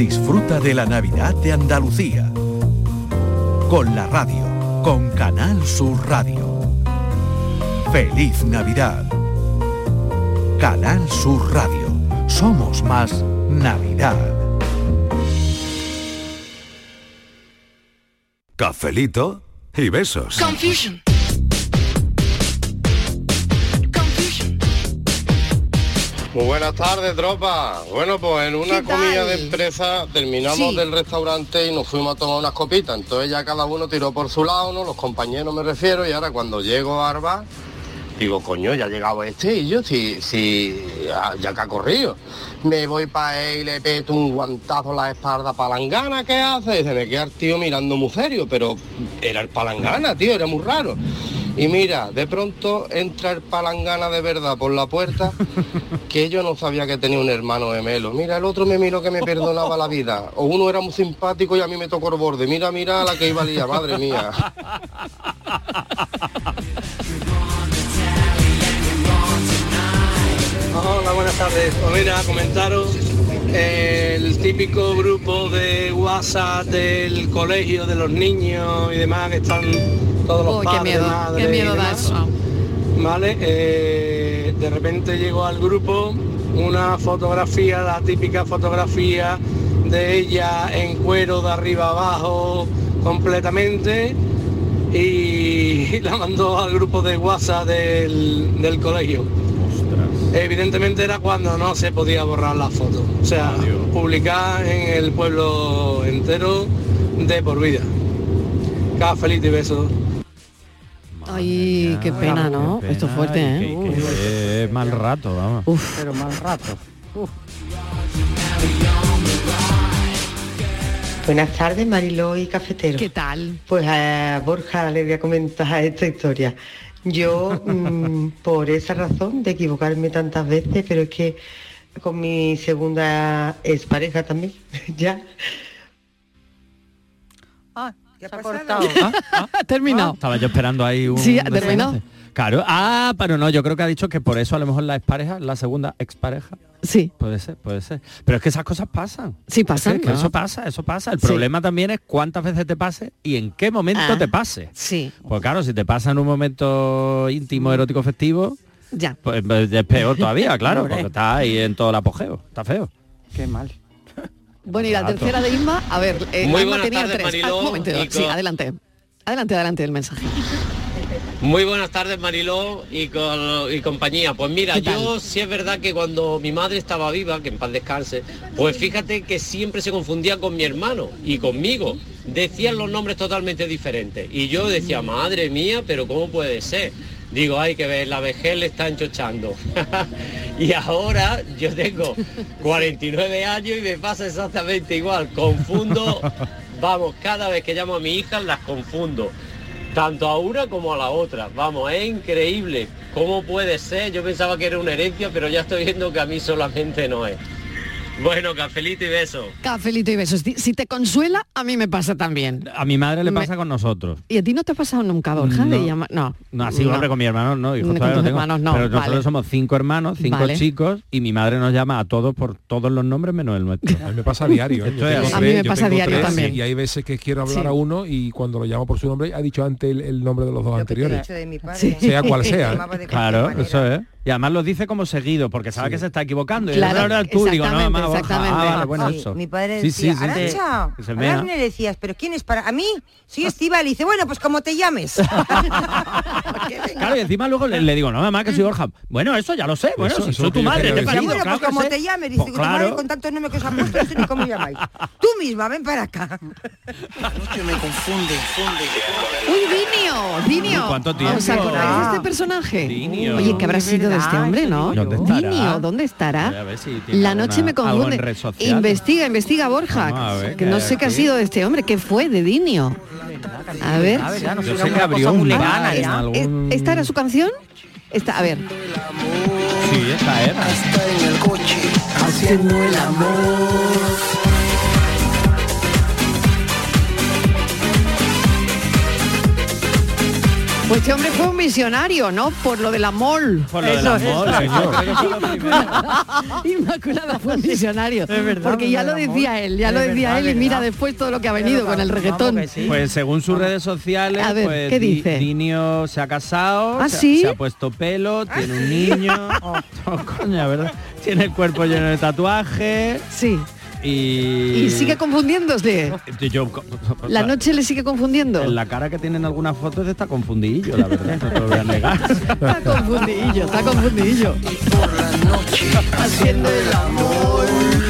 Disfruta de la Navidad de Andalucía. Con la radio, con Canal Sur Radio. Feliz Navidad. Canal Sur Radio. Somos más Navidad. Cafelito y besos. Confusion. Muy buenas tardes, tropa. Bueno, pues en una comida de empresa terminamos Sí. del restaurante y nos fuimos a tomar unas copitas. Entonces ya cada uno tiró por su lado, ¿no? Los compañeros me refiero, y ahora cuando llego a Arba, digo, coño, ya ha llegado este y yo, si, si ya, ya que ha corrido. Me voy para él y le peto un guantazo a la espalda palangana, ¿qué hace? Y se me queda el tío mirando muy serio, pero era el palangana, tío, era muy raro. Y mira, de pronto entra el palangana de verdad por la puerta, que yo no sabía que tenía un hermano gemelo. Mira, el otro me miró que me perdonaba la vida. O uno era muy simpático y a mí me tocó el borde. Mira, mira la que iba a liar, madre mía. Hola, buenas tardes. Pues mira, comentaros el típico grupo de WhatsApp del colegio de los niños y demás que están todos los qué padres, miedo, madres qué y da demás. eso. Vale, eh, de repente llegó al grupo una fotografía, la típica fotografía de ella en cuero de arriba abajo completamente y la mandó al grupo de WhatsApp del, del colegio. Evidentemente era cuando no se podía borrar la foto. O sea, publicar en el pueblo entero de por vida. Cafelito y besos. Ay, qué pena, ¿no? Esto es fuerte, ¿eh? Uf. Qué mal rato, vamos. Pero mal rato. Uf. Buenas tardes, Mariló y Cafetero. ¿Qué tal? Pues a Borja le voy a comentar esta historia. Yo, mm, por esa razón de equivocarme tantas veces, pero es que con mi segunda expareja también, ya. Ah, ¿Qué ha pasado? cortado. Ha terminado. Estaba yo esperando ahí un... Sí, ha terminado. Claro. Ah, pero no, yo creo que ha dicho que por eso a lo mejor la expareja, la segunda expareja. Sí. Puede ser, puede ser. Pero es que esas cosas pasan. Sí, pasan, Es que ¿no? Eso pasa, eso pasa. El Sí. problema también es cuántas veces te pase y en qué momento Ah, te pase. Sí, Pues claro, si te pasa en un momento íntimo, erótico, festivo, ya. pues es peor todavía, claro, porque está ahí en todo el apogeo. Está feo. Qué mal. Bueno, y la Rato. tercera de Inma, a ver, eh, Muy buenas tenía tardes, tres. Mariló, Ah, un momento, sí, adelante. Adelante, adelante el mensaje. Muy buenas tardes Mariló y, con, y compañía. Pues mira, yo sí es verdad que cuando mi madre estaba viva, que en paz descanse, pues fíjate que siempre se confundía con mi hermano y conmigo. Decían los nombres totalmente diferentes. Y yo decía, madre mía, pero ¿cómo puede ser? Digo, hay que ver, la vejez le está enchochando. y ahora yo tengo 49 años y me pasa exactamente igual. Confundo, vamos, cada vez que llamo a mi hija las confundo tanto a una como a la otra. Vamos, es increíble. ¿Cómo puede ser? Yo pensaba que era una herencia, pero ya estoy viendo que a mí solamente no es. Bueno, cafelito y beso. Cafelito y besos. Si- te consuela, a mí me pasa también. A mi madre le Me- pasa con nosotros. ¿Y a ti no te ha pasado nunca, Borja, de No. llamar? No. No, así hombre, con mi hermano no, hijos Con no tus tengo. hermanos no, Pero nosotros vale. somos cinco hermanos, cinco Vale. chicos, y mi madre nos llama a todos por todos los nombres menos el nuestro. A mí me pasa a diario. ¿eh? Esto Yo es tengo así. A mí me tres- pasa tengo diario tres, también. Y hay veces que quiero hablar Sí. a uno y cuando lo llamo por su nombre ha dicho antes el, el nombre de los dos anteriores. dicho de mi padre. Sí. Sea cual sea. De cualquier Claro, eso es. Y además lo dice como seguido, porque sabe que se está equivocando. Y Claro, ahora tú, digo, no, exactamente. Ah, vale, bueno, Sí, eso. Mi padre decía, sí, sí. Arancha, le decías, pero ¿quién es para a mí? Soy Estival. Y dice, bueno, pues como te llames. Claro, y encima luego le, le digo, no, mamá, que soy Borja. Bueno, eso ya lo sé. Bueno, Eso- si eso soy tu madre, te parido, bueno, claro pues como sé. te llames. Dice Pues que tu madre claro. con tantos nombres que os ha puesto, no sé ni cómo llamáis. Tú misma, ven para acá. me confunde, ¡Uy, Dinio! ¡Dinio! Uy, ¿cuánto tiempo? ¿Os acordáis de este personaje? Dinio. Oye, ¿qué habrá sido de este hombre, no? ¿Dónde estará? Dinio, ¿dónde estará? La noche me algo confunde. en red social. Investiga, investiga, Borja. ver Que no sé qué ha sido de este hombre. ¿Qué fue de Dinio? A ver. Yo sé que abrió un bar en ¿Es- algún... ¿Esta era su canción? Esta, a ver. Sí, esta era. en el coche, haciendo el amor. Pues este hombre fue un visionario, ¿no? Por lo de la mol. Por lo de la mol, señor. Inmaculada fue un visionario. verdad, porque ya lo decía él, ya Es lo decía verdad, él y es mira verdad. después todo lo que ha venido con el reggaetón. Pues según sus redes sociales, A ver, pues ¿qué Di- dice? Dinio se ha casado, ¿Ah, se, ha- sí? se ha puesto pelo, tiene un niño. Oh, coño, ¿verdad? Tiene el cuerpo lleno de tatuajes. Sí. Y, Y sigue confundiéndose. yo, La noche le sigue confundiendo. En la cara que tiene en algunas fotos está confundidillo, la verdad, no te lo voy a negar. Está confundidillo, está confundidillo. Haciendo el amor.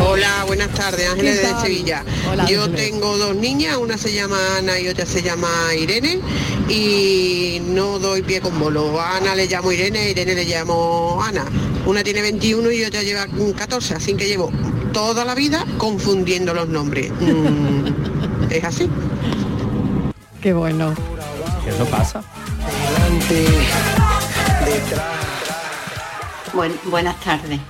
Hola, buenas tardes, Ángeles ¿Qué de? Sevilla. Hola, Yo Ángeles. tengo dos niñas, una se llama Ana y otra se llama Irene y no doy pie con bolo. A Ana le llamo Irene, a Irene le llamo Ana. Una tiene 21 y otra lleva 14, así que llevo toda la vida confundiendo los nombres. Mm, es así. Qué bueno. Eso pasa. Buen- buenas tardes.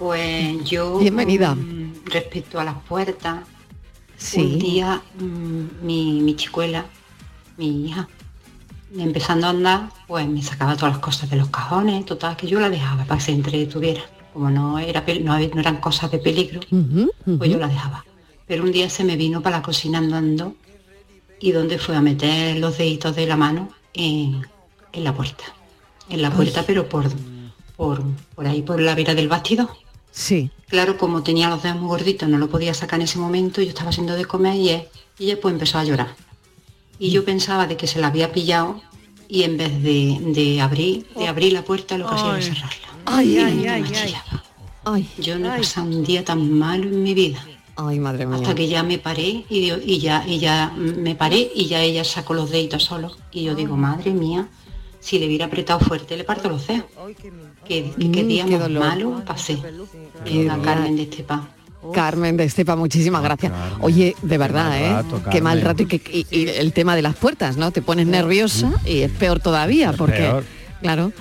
Pues yo... Bienvenida. mm, Respecto a las puertas, Sí. un día mm, mi, mi chicuela, mi hija, empezando a andar, pues me sacaba todas las cosas de los cajones, total, que yo la dejaba para que se entretuviera. Como no, era, no, no eran cosas de peligro, pues yo la dejaba. Pero un día se me vino para la cocina andando y donde fue a meter los deditos de la mano en, en la puerta. En la puerta, pero por, por, por ahí, por la vera del bastidor. Sí. Claro, como tenía los dedos muy gorditos, no lo podía sacar en ese momento, yo estaba haciendo de comer y, él- y ella pues empezó a llorar. Y yo pensaba de que se la había pillado y en vez de, de abrir, de abrir la puerta lo que hacía era cerrarla. Ay, Y ay, ay. Ay. Yo no he pasado un día tan malo en mi vida. Ay, madre mía. Hasta que ya me paré y, y ya y ya me paré y ya ella sacó los deditos solo. Y yo digo, madre mía, si le hubiera apretado fuerte le parto los dedos. Qué, qué, qué Mm, día qué más malo pasé. Qué Venga, día. Carmen de Estepa. Carmen de Estepa, muchísimas gracias. Oye, de verdad, mal ¿eh? rato, Qué mal rato y, que- y- y el tema de las puertas, ¿no? Te pones nerviosa y es peor todavía, porque, peor. claro.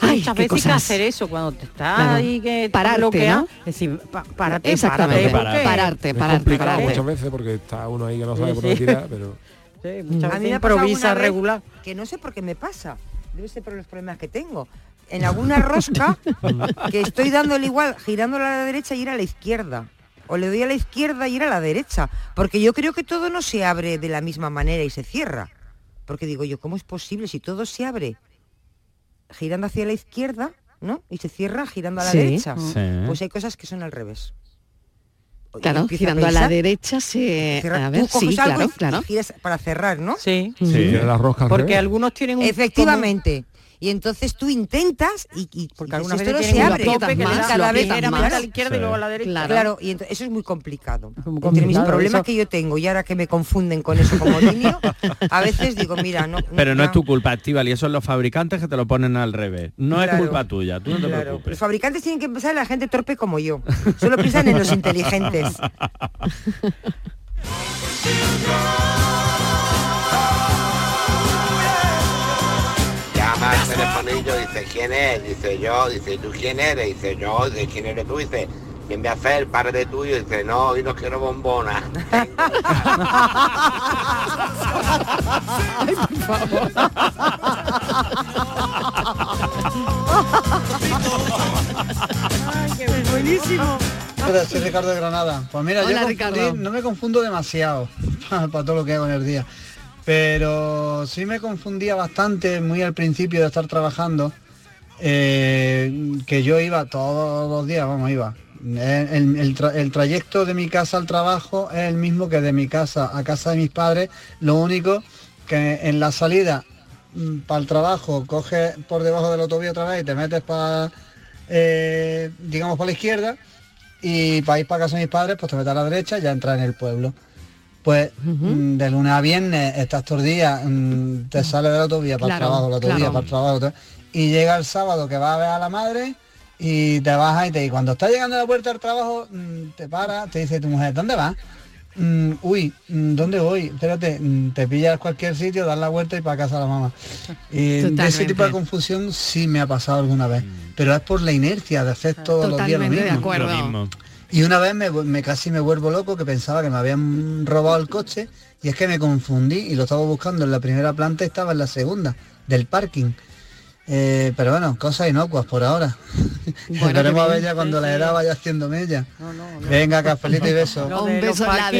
Ay, Muchas qué veces hay que hacer eso cuando te estás Claro. ahí que te Pararte, bloquea, ¿no? decir, pa- párate, Exactamente, pararte, Es pararte, complicado pararte. muchas veces porque está uno ahí que no sabe Sí, por dónde sí. tirar, pero... Sí, muchas A mí me improvisa regular. Que no sé por qué me pasa. Debe ser por los problemas que tengo. En alguna rosca que estoy dándole igual, girándola a la derecha y ir a la izquierda. O le doy a la izquierda y ir a la derecha. Porque yo creo que todo no se abre de la misma manera y se cierra. Porque digo yo, ¿cómo es posible si todo se abre girando hacia la izquierda, ¿no? Y se cierra girando a la Sí. derecha. Sí. Pues hay cosas que son al revés. Claro, empieza girando a, la derecha se... cierra- A ver, sí, claro, claro. para cerrar, ¿no? Sí. Porque algunos tienen un... Efectivamente. Y entonces tú intentas y, y porque algunas esto no veces se abre tope da- cada vez aprietan más más. a la izquierda y luego a la derecha. Claro, Claro. y entonces eso es muy complicado. Entre mis complicado, problemas eso. que yo tengo y ahora que me confunden con eso como niño, a veces digo, mira, no. Pero no es tu culpa, Estíbal, y eso es los fabricantes que te lo ponen al revés. No es culpa tuya, tú no te Claro. preocupes. Los fabricantes tienen que pensar en la gente torpe como yo. Solo piensan en los inteligentes. telefonillo, dice, ¿quién es? Dice, yo, dice, ¿y tú quién eres? Dice, yo, dice, ¿quién eres tú? Dice, ¿quién a hacer? El padre tuyo. Dice, no, hoy no quiero bombona. buenísimo. Hola, soy Ricardo de Granada. Pues mira, Hola, yo Ricardo. no me confundo demasiado para, todo lo que hago en el día. Pero sí me confundía bastante muy al principio de estar trabajando, eh, que yo iba todos los días, vamos, iba. El, el- el tra- el trayecto de mi casa al trabajo es el mismo que de mi casa a casa de mis padres, lo único que en la salida para el trabajo coges por debajo del autovía otra vez y te metes para, digamos, para la izquierda y para ir para casa de mis padres, pues te metes a la derecha y ya entras en el pueblo. Pues mm, de lunes a viernes estás todos los días, mm, te sales de la autovía para Claro, el trabajo, la autovía claro. para el trabajo, y llega el sábado que vas a ver a la madre y te bajas y te y cuando estás llegando a la puerta del trabajo mm, te para, te dice tu mujer, ¿dónde vas? Mm, uy, ¿dónde voy? Espérate, te pillas cualquier sitio, das la vuelta y para casa a la mamá. Y de ese tipo de confusión sí me ha pasado alguna vez, pero es por la inercia de hacer todos los días lo Totalmente mismo. de acuerdo. Lo mismo. Y una vez me, casi me vuelvo loco que pensaba que me habían robado el coche y es que me confundí y lo estaba buscando en la primera planta y estaba en la segunda del parking. Eh, pero bueno, cosas inocuas por ahora. Bueno, Esperemos a ver ya cuando la edad vaya haciendo mella. Venga, cafelito y beso. Un beso la de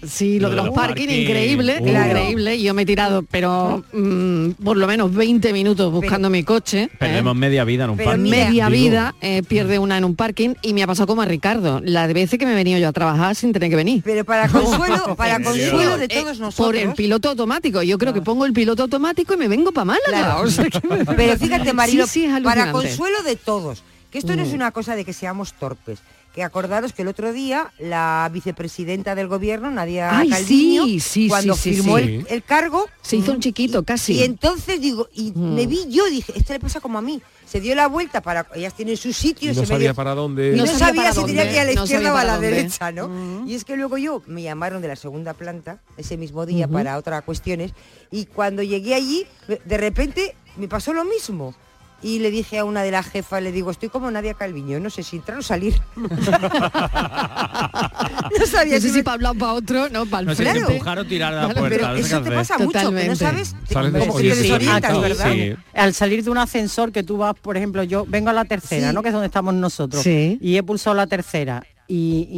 veces. Sí, lo de los parking, increíble, Uh. increíble. Yo me he tirado, pero mm, por lo menos 20 minutos buscando mi coche. ¿eh? Perdemos media vida en un parque. media Digo, vida eh, pierde una en un parking y me ha pasado como a Ricardo. La de veces que me he venido yo a trabajar sin tener que venir. Pero para consuelo, para ¿En consuelo de Eh, todos Por nosotros. el piloto automático. Yo creo que pongo el piloto automático y me vengo para Málaga. Claro. O sea que me- Pero fíjate, Marilo, Sí, sí, es para consuelo de todos, que esto no es Mm. una cosa de que seamos torpes. Que acordaros que el otro día la vicepresidenta del gobierno, Nadia Ay, Calviño, sí, cuando firmó. El, el cargo, Se hizo un chiquito, y- casi. Y entonces digo, y Mm. me vi yo, dije, esto le pasa como a mí. Se dio la vuelta para, ellas tienen su sitio, Y se no medio- sabía para dónde. y no, No sabía si tenía que ir a la no izquierda o a la dónde. derecha, ¿no? Y es que luego yo me llamaron de la segunda planta ese mismo día para otras cuestiones y cuando llegué allí, de repente me pasó lo mismo. Y le dije a una de las jefas, le digo, estoy como Nadia Calviño, no sé si entrar o salir. no sabía No sé si me- para hablar para otro, no, para el No sé si frente. empujar o tirar a la Claro, puerta. pero no eso te pasa mucho, que no sabes, te- Sales desorientas, aquí, ¿verdad? sí. Al salir de un ascensor que tú vas, por ejemplo, yo vengo a la tercera, Sí. ¿no? Que es donde estamos nosotros. Sí. Y he pulsado la tercera. Y,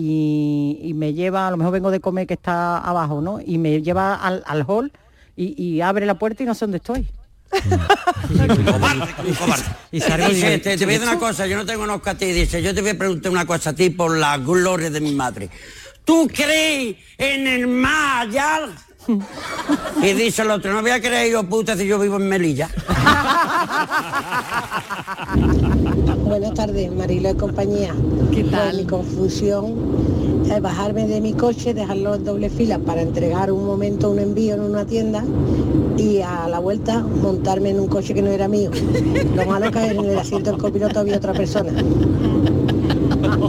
y- y me lleva, a lo mejor vengo de comer que está abajo, ¿no? Y me lleva al, al hall y, y abre la puerta y no sé dónde estoy. Y Dice, te, te voy a decir una cosa, yo no tengo unos a ti, dice, yo te voy a preguntar una cosa a ti por la gloria de mi madre. ¿Tú crees en el más allá? Y dice el otro, no voy a creer yo puta si yo vivo en Melilla. Buenas tardes, Marilo y compañía. ¿Qué Pues tal? mi confusión es bajarme de mi coche, dejarlo en doble fila para entregar un momento un envío en una tienda y a la vuelta montarme en un coche que no era mío. Lo malo que en el asiento del copiloto había otra persona.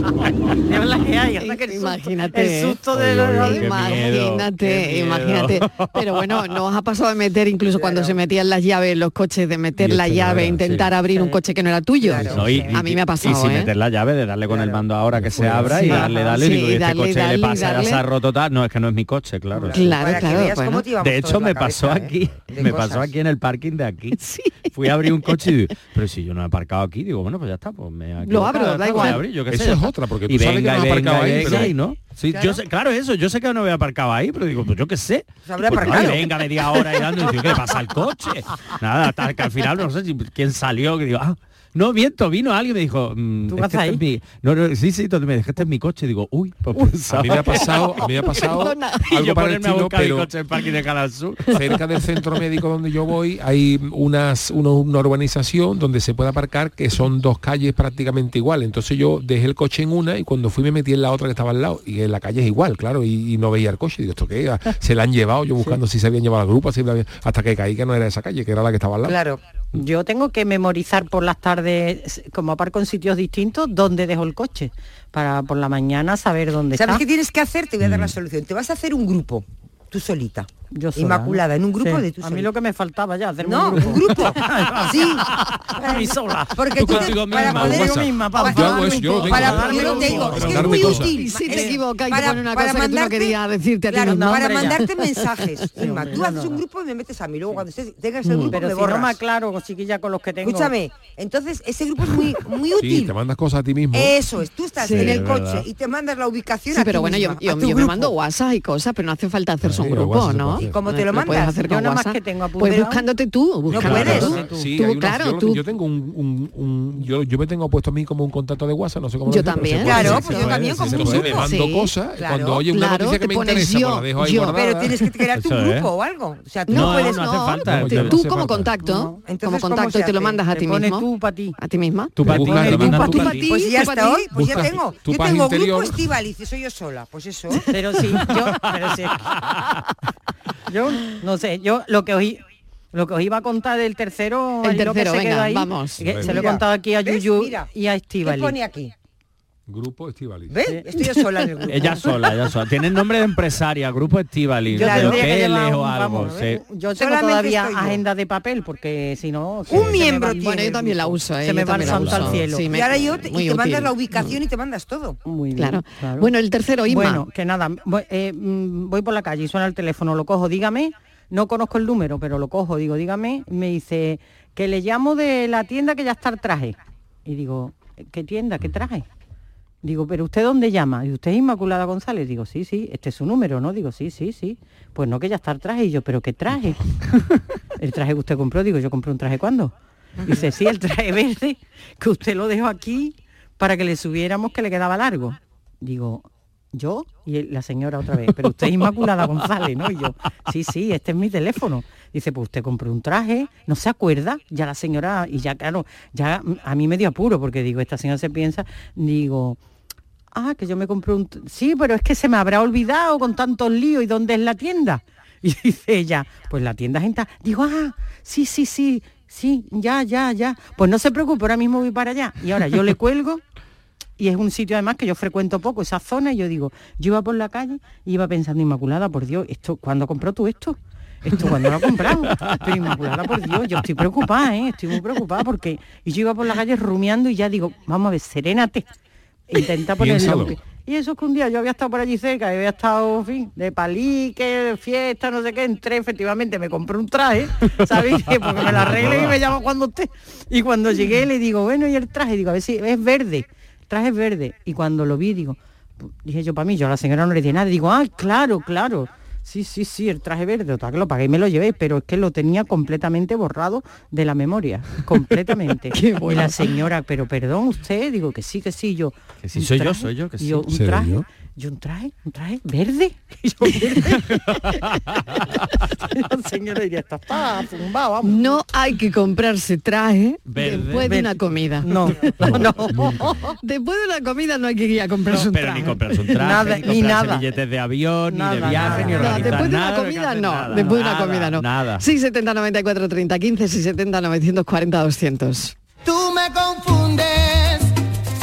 Es la que hay, anda que el susto- Imagínate. El susto de los- Imagínate, miedo, imagínate. Pero bueno, nos ha pasado de meter, incluso cuando se metían las llaves en los coches, de meter la este llave, era, intentar sí. abrir un coche que no era tuyo. No, y- a mí me ha pasado, Y sin ¿eh? meter la llave, de darle con el mando ahora que se abra y darle, darle. Sí, y digo, y este darle, coche darle, le pasa, ya darle. se ha roto tal. No, es que no es mi coche, claro. Claro, claro. De hecho, la me pasó ¿eh? aquí, me pasó aquí en el parking de aquí. Fui a abrir un coche y digo, pero si yo no he aparcado aquí, digo, bueno, pues ya está, pues me Lo abro, da a igual. yo qué sé. Otra, porque y tú sabes que venga, no has y aparcado venga, ahí, y pero- venga, y no. Sí, yo sé, claro eso, yo sé que no había aparcado ahí, pero digo, pues yo qué sé. Se habrá Pues, aparcado. ay, venga, media hora y dando, y digo, ¿qué le pasa al coche? Nada, hasta que al final no sé si quién salió, que digo, ah, No, miento, vino alguien y me dijo, mm, ¿Tú es vas este ahí? es mi... No, no, sí, sí, entonces me dije, este es mi coche. Digo, uy, pues A mí me ha pasado, a mí me ha pasado Perdona. algo para el ponerme a estilo, buscar mi pero coche en parking de Canal Sur. cerca del centro médico donde yo voy hay unas uno- una urbanización donde se puede aparcar que son dos calles prácticamente iguales. Entonces yo dejé el coche en una y cuando fui me metí en la otra que estaba al lado y en la calle es igual, claro, y, y no veía el coche. Digo, ¿esto qué? era? Se la han llevado, yo buscando si se habían llevado al grupo, hasta que caí que no era esa calle, que era la que estaba al lado. Claro. Yo tengo que memorizar por las tardes, como aparco en sitios distintos, dónde dejo el coche, para por la mañana saber dónde ¿Sabes está. qué tienes que hacer? Te voy a Mm. dar la solución. Te vas a hacer un grupo, tú solita. Yo sola, Inmaculada, ¿no? en un grupo Sí. de tú A mí lo que me faltaba ya, hacerme No, un grupo. un grupo. sí. A mí sola. Porque Tú tú te- para misma, poder- yo misma, para Yo hago eso, yo lo tengo. para, Para yo lo tengo, es que es muy cosas. útil. Si te equivocas y te para- pone una para cosa que tú no mandarte- querías decirte a ti para Hombre, ya. mandarte mensajes. Inma, hombre, tú haces no. un grupo y me metes a mí. Luego cuando estés- tengas el grupo Pero me si no me borras. aclaro, chiquilla, con los que tengo. Escúchame, entonces ese grupo es muy, muy Sí, útil. te mandas cosas a ti mismo. Eso es, tú estás en el coche y te mandas la ubicación Sí, a pero bueno, yo, me mando WhatsApp y cosas, pero no hace falta hacerse un grupo, se ¿no? ¿Y cómo te lo puedes mandas? hacer Yo nada más que tengo Pues apunteado. buscándote tú, buscándote puedes. tú. Sí, Tú, claro, yo, lo- tú. yo tengo un, un- un- yo, yo me tengo puesto a mí como un contacto de WhatsApp, no sé cómo Yo se también. puede, Claro, pues yo también como un grupo. mando Sí, cosas, claro. cuando oye una Claro, noticia te que me interesa, yo, pues la dejo ahí. Pero tienes que crearte un Eso es. grupo o algo. O sea, tú No, no, No, puedes... no. No, tú como contacto, No. Como ¿cómo contacto y te lo mandas a ti mismo. tú para ti. A ti misma. Tú para ti, pa' ti. ti. Pues ya está hoy, pues ya tengo. tu Yo tengo grupo Estivaliz, soy yo sola. Pues eso. Pero sí, yo, pero sí. Yo no sé, yo lo que lo que os iba a contar del tercero, El lo que tercero, se quedó venga, ahí, vamos. que se lo he contado aquí a ¿ves? Yuyu Mira, y a ¿Qué Estivali. pone aquí? Grupo Estivali. ¿Ves? Estoy yo sola en el grupo. Ella sola, ella sola. Tiene nombre de empresaria, grupo Estivali, Yo de tendría que hoteles llevar o un- algo. vamos, sí. Yo tengo Solamente todavía estoy yo. agenda de papel porque si no se- Un me miembro tiene Bueno, yo también la uso, ¿eh? Se me Yo va el también la santo al uso. cielo. Sí, me- Y ahora yo te, muy y te mandas la ubicación y te mandas todo. Muy bien, Claro. claro. Bueno, el tercero, Inma. Bueno, que nada, voy, eh, mm, voy por la calle y suena el teléfono, lo cojo, dígame, no conozco el número, pero lo cojo, digo, dígame, me dice que le llamo de la tienda que ya está el traje. Y digo, ¿qué tienda? ¿Qué traje? Digo, ¿pero usted dónde llama? Y usted es Inmaculada González. Digo, sí, sí, este es su número, ¿no? Digo, sí, sí, sí. Pues no, que ya está el traje. Y yo, ¿pero qué traje? el traje que usted compró. Digo, ¿yo compré un traje cuándo? Dice, sí, el traje verde, que usted lo dejó aquí para que le subiéramos que le quedaba largo. Digo, ¿yo? Y la señora otra vez, pero usted es Inmaculada González, ¿no? Y yo, sí, sí, este es mi teléfono. Dice, pues usted compró un traje, no se acuerda, ya la señora, y ya claro, ya a mí me dio apuro, porque digo, esta señora se piensa, digo, ah, que yo me compré un... Sí, pero es que se me habrá olvidado con tantos líos, ¿y dónde es la tienda? Y dice ella, pues la tienda tal-". Digo, ah, sí, sí, sí, sí, ya, ya, ya. Pues no se preocupe, ahora mismo voy para allá. Y ahora yo le cuelgo y es un sitio además que yo frecuento poco, esa zona, y yo digo, yo iba por la calle y iba pensando, Inmaculada, por Dios, esto, ¿cuándo compró tú esto? Esto cuando lo has comprado. Pero Inmaculada, por Dios, yo estoy preocupada, ¿eh? Estoy muy preocupada porque y yo iba por la calle rumiando y ya digo, vamos a ver, serénate. Intenta ponerlo. Piénsalo. Y eso es que un día yo había estado por allí cerca, había estado, en fin, de palique, de fiesta, no sé qué, entré, efectivamente, me compré un traje, ¿sabéis? Porque me lo arregle y me llama cuando usted. Y cuando llegué le digo, bueno, ¿y el traje? Digo, a ver si es verde, el traje es verde. Y cuando lo vi, digo, dije yo para mí, yo a la señora no le di nada, digo, ah, claro, claro. Sí, sí, sí, el traje verde, total que lo pagué y me lo llevé, pero es que lo tenía completamente borrado de la memoria, completamente. Y la señora, pero perdón usted, digo que sí, que sí, yo. Que sí, ¿un soy yo, soy yo, que Y yo, sí. un ¿Seré traje, yo? yo un traje, un traje verde. Y yo, verde. la señora diría, está, está zumbado, vamos. No hay que comprarse traje Verde. después de una comida. No, no. Después de una comida no hay que ir a comprarse un Pero traje. ni comprarse un traje, Nada, ni nada. billetes de avión, ni de viaje, ni nada. Después de una comida no, nada, después de una nada, comida no. Nada. 670 94 30 15 670 940 200. Tú me confundes,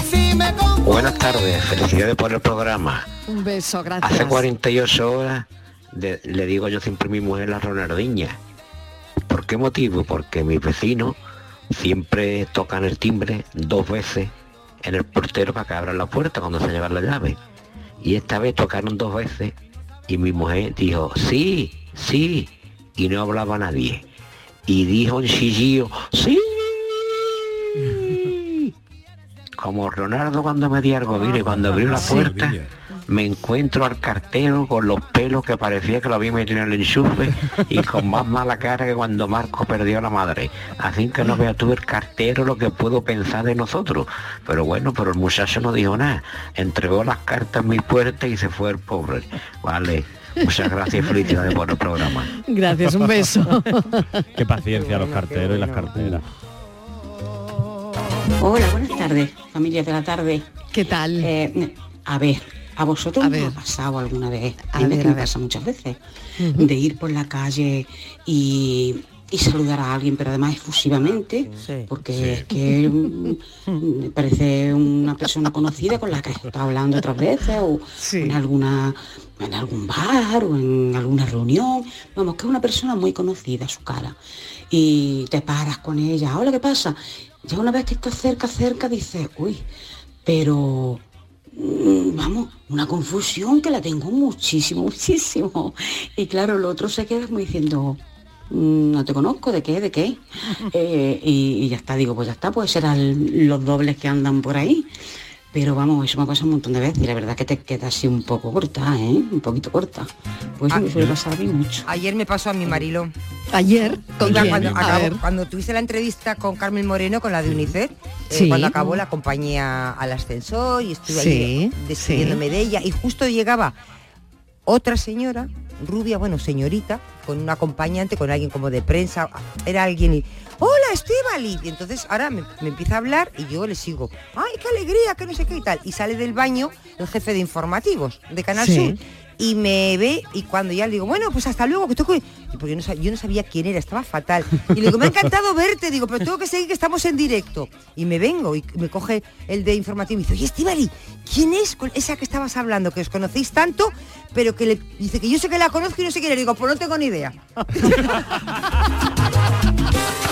si me confundes. Buenas tardes, felicidades por el programa. Un beso, gracias. Hace 48 horas de- le digo yo siempre a mi mujer la Ronaldinha. ¿Por qué motivo? Porque mis vecinos siempre tocan el timbre dos veces en el portero para que abran la puerta cuando se llevan la llave. Y esta vez tocaron dos veces y mi mujer dijo, sí, sí, y no hablaba nadie. Y dijo en chillillo, sí. Como Ronaldo cuando me di algo, mire, cuando abrió la puerta, me encuentro al cartero con los pelos que parecía que lo había metido en el enchufe y con más mala cara que cuando Marco perdió a la madre. Así que no vea tú el cartero lo que puedo pensar de nosotros. Pero bueno, pero el muchacho no dijo nada. Entregó las cartas en mi puerta y se fue el pobre. Vale. Muchas gracias y felicidades por el programa. Gracias, un beso. Qué paciencia los carteros y las carteras. Hola, buenas tardes, familia de la tarde. ¿Qué tal? Eh, a ver, ¿a vosotros A os ver. ha pasado alguna vez? A mí ver, a ver. pasa muchas veces, de ir por la calle y, y saludar a alguien, pero además efusivamente, porque es que mm, me parece una persona conocida con la que he estado hablando otras veces, o en alguna en algún bar o en alguna reunión, vamos, que es una persona muy conocida su cara. Y te paras con ella, hola, ¿qué pasa? Ya una vez que estás cerca, cerca, dices, uy, pero vamos, una confusión que la tengo muchísimo, muchísimo. Y claro, el otro se queda como diciendo, "Mm, no te conozco, ¿de qué? ¿De qué? Eh, y, y ya está, digo, pues ya está, pues serán los dobles que andan por ahí. Pero vamos, eso me ha pasado un montón de veces y la verdad que te queda así un poco corta, ¿eh? Un poquito corta. Pues eso me suele pasar a mí mucho. Ayer me pasó a mi Marilo. ¿Ayer? ¿Con Iba quién? Cuando, A acabó- ver. cuando tuviste la entrevista con Carmen Moreno, con la de UNICEF, eh, cuando acabó la compañía al ascensor y estuve Sí, ahí despidiéndome de ella y justo llegaba otra señora, rubia, bueno, señorita, con un acompañante, con alguien como de prensa, era alguien y, hola Estivali, y entonces ahora me, me empieza a hablar y yo le sigo, ay, qué alegría, que no sé qué y tal, y sale del baño el jefe de informativos de Canal Sí. Sur y me ve y cuando ya le digo, bueno, pues hasta luego, que tengo que... Porque yo no, sab- yo no sabía quién era, estaba fatal. Y le digo, me ha encantado verte, digo, pero tengo que seguir que estamos en directo. Y me vengo y me coge el de informativo y dice, oye, Estivali, ¿quién es con esa que estabas hablando? Que os conocéis tanto, pero que le dice que yo sé que la conozco y no sé quién es. Digo, pues no tengo ni idea.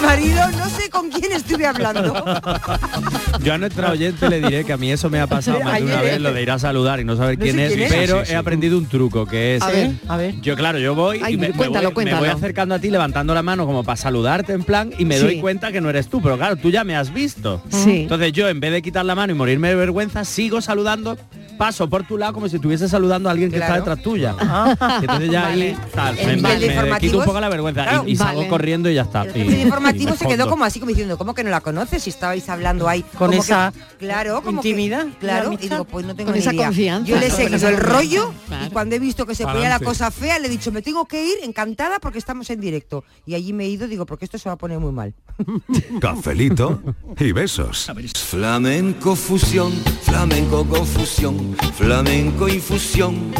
Marido, no sé con quién estuve hablando. Yo a nuestra oyente le diré que a mí eso me ha pasado más de una vez, lo de ir a saludar y no saber No quién es, quién es. pero Sí, sí. he aprendido un truco que es... A ver, a ver. Yo claro, yo voy Ay, y me, me cuéntalo, voy, me voy acercando a ti levantando la mano como para saludarte en plan y me Sí. doy cuenta que no eres tú, pero claro, tú ya me has visto. Sí. Entonces yo en vez de quitar la mano y morirme de vergüenza, sigo saludando, paso por tu lado como si estuviese saludando a alguien que Claro. está detrás tuya. Ah. Entonces ya Vale. ahí tal, El me, me- de me quito un informativos, poco la vergüenza y- claro, y, salgo vale. corriendo y ya está. El Y- informativo y se quedó como así, como diciendo, ¿cómo que no la conoces? Si estabais hablando ahí. Con como que- esa claro, como que- intimidad, claro, la y digo, pues no tengo Con ni esa idea. confianza. Yo le he seguido el rollo claro. y cuando he visto que se ponía la cosa fea, le he dicho, me tengo que ir encantada porque estamos en directo. Y allí me he ido, digo, porque esto se va a poner muy mal. Cafelito y besos. Flamenco fusión, flamenco confusión, flamenco infusión,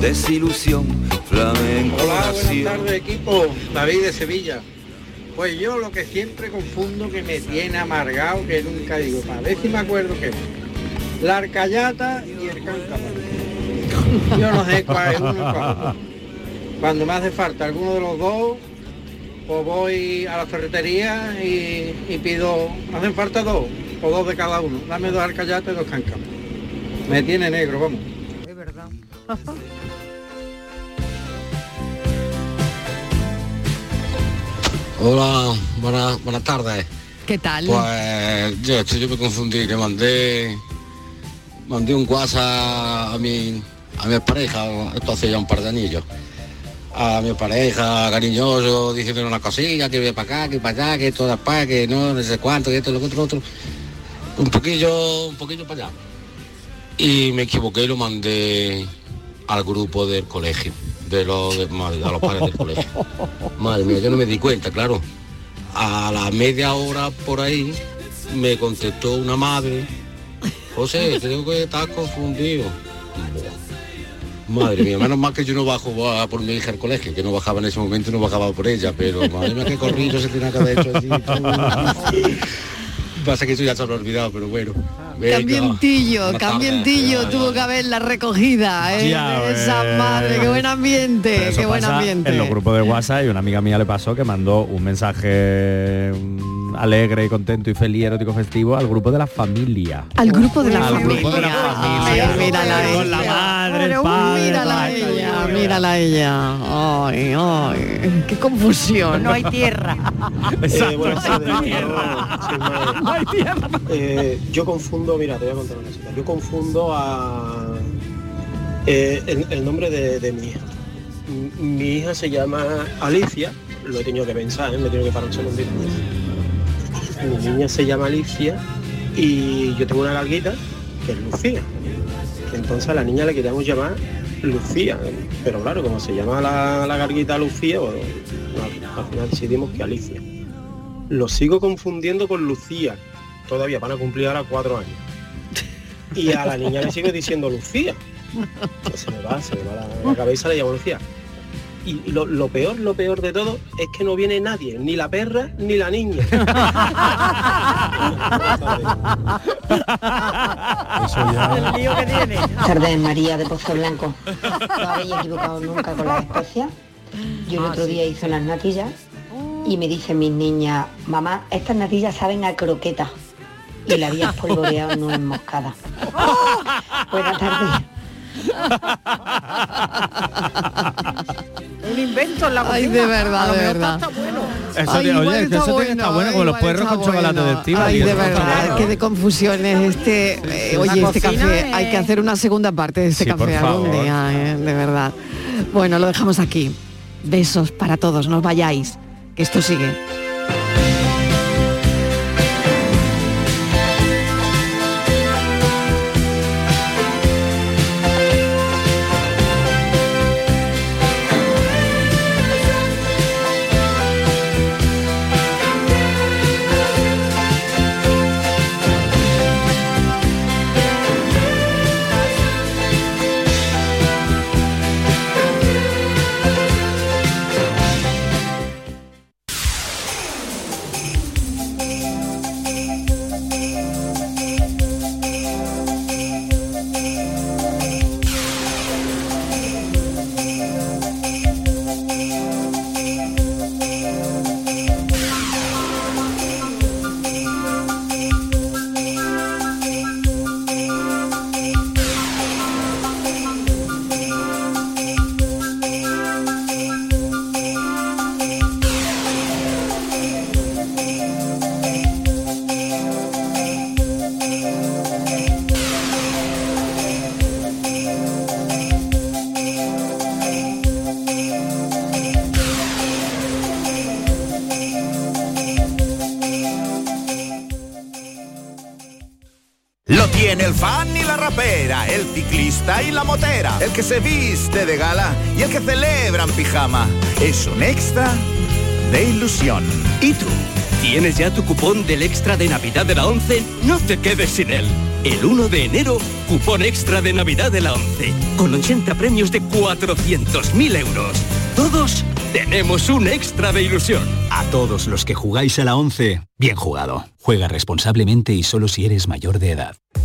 desilusión, flamenco Hola, buenas tardes equipo, David de Sevilla. Pues yo lo que siempre confundo que me tiene amargado, que nunca digo, para ver si me acuerdo que la arcayata y el cántaro. Yo no sé cuál es uno cuál. Cuando me hace falta alguno de los dos, pues voy a la ferretería y, y pido, me hacen falta dos, o dos de cada uno. Dame dos arcayatas y dos cáncaros. Me tiene negro, vamos. Es verdad. Hola, buenas, buenas tardes. ¿Qué tal? Pues yo, esto yo me confundí, que mandé mandé un WhatsApp a mi a mi pareja, esto hace ya un par de anillos. A mi pareja, cariñoso, diciendo una cosilla, que voy para acá, que para allá, que todo para que no, no sé cuánto, que esto, lo otro, lo otro. Un poquillo, un poquillo para allá. Y me equivoqué y lo mandé al grupo del colegio, de los, de- a los padres del colegio. Madre mía, yo no me di cuenta, claro. A la media hora por ahí me contestó una madre, José, creo que estás confundido. Madre mía, menos mal que yo no bajo a por mi hija al colegio, que no bajaba en ese momento no bajaba por ella, pero madre mía, qué corrido se tenía que haber hecho así. Pasa que eso ya se lo he olvidado, pero bueno. Venga, Cambientillo. Cambientillo tuvo que haber la recogida, ¿eh? Ya esa ves. madre, qué buen ambiente, qué buen ambiente. En los grupos de WhatsApp y una amiga mía le pasó que mandó un mensaje mm, alegre, contento y feliz, erótico festivo al grupo de la familia. Al grupo de la Al familia. grupo de la familia. Ay, mírala Con la ella. madre, el Pero padre, Mírala ay, ella, mírala ella. Ay, ay, qué confusión. No hay tierra. Exacto, buenas tardes, no hay yo tierra. No hay tierra. Eh, yo confundo, mira, te voy a contar una cosa. Yo confundo a, Eh, el, el nombre de, de mi hija. Mi hija se llama Alicia, lo he tenido que pensar, ¿eh? me he tenido que parar un segundito. Mi niña se llama Alicia y yo tengo una galguita que es Lucía. Entonces a la niña le queríamos llamar Lucía, pero claro, como se llama la, la garguita Lucía, pues, al final decidimos que Alicia. Lo sigo confundiendo con Lucía, todavía van a cumplir ahora cuatro años. Y a la niña le sigo diciendo Lucía. Se me va, se me va la, la cabeza, le llamo Lucía. Y lo, lo peor, lo peor de todo es que no viene nadie, ni la perra ni la niña. El lío que tiene. Tardes, María de Pozo Blanco. No habéis equivocado nunca con las especias. Yo el Ah, otro sí. día hice unas natillas y me dicen mis niñas, mamá, estas natillas saben a croqueta. Y la había espolvoreado no moscada. Buenas tardes. Un invento en la cocina. Ay, de verdad, de verdad. está bueno. Eso Ay, oye, que está eso tiene que estar bueno como los puerros está con chocolate bueno. de Estíbaliz, Ay, de está verdad, bueno. qué de confusiones este, eh, oye, este café, es- hay que hacer una segunda parte de este Sí, café algún día, eh, de verdad. Bueno, lo dejamos aquí. Besos para todos, no os vayáis, que esto sigue. Tiene el fan y la rapera, el ciclista y la motera, el que se viste de gala y el que celebra en pijama. Es un extra de ilusión. ¿Y tú? ¿Tienes ya tu cupón del extra de Navidad de la 11? No te quedes sin él. El 1 de enero, cupón extra de Navidad de la 11, con 80 premios de 400.000 euros. Todos tenemos un extra de ilusión. A todos los que jugáis a la 11, bien jugado. Juega responsablemente y solo si eres mayor de edad.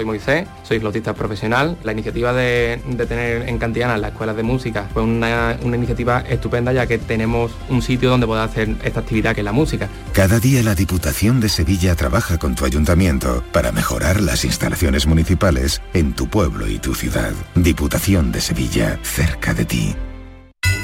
Soy Moisés, soy flautista profesional. La iniciativa de, tener en Cantiana las escuelas de música fue una, una iniciativa estupenda ya que tenemos un sitio donde poder hacer esta actividad que es la música. Cada día la Diputación de Sevilla trabaja con tu ayuntamiento para mejorar las instalaciones municipales en tu pueblo y tu ciudad. Diputación de Sevilla, cerca de ti.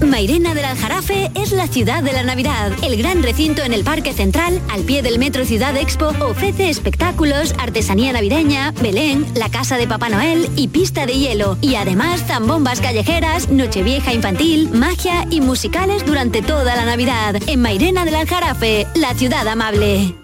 Mairena del Aljarafe es la ciudad de la Navidad. El gran recinto en el Parque Central, al pie del Metro Ciudad Expo, ofrece espectáculos, artesanía navideña, Belén, la casa de Papá Noel y pista de hielo. Y además zambombas callejeras, nochevieja infantil, magia y musicales durante toda la Navidad. En Mairena del Aljarafe, la ciudad amable.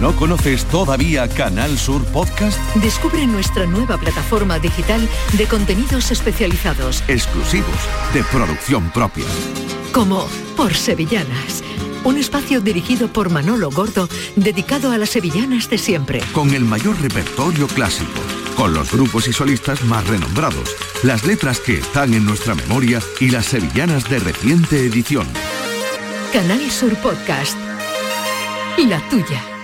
¿No conoces todavía Canal Sur Podcast? Descubre nuestra nueva plataforma digital de contenidos especializados, Exclusivos, de producción propia. como Por Sevillanas, un espacio dirigido por Manolo Gordo dedicado a las sevillanas de siempre. Con el mayor repertorio clásico, con los grupos y solistas más renombrados, las letras que están en nuestra memoria y las sevillanas de reciente edición. Canal Sur Podcast, la tuya.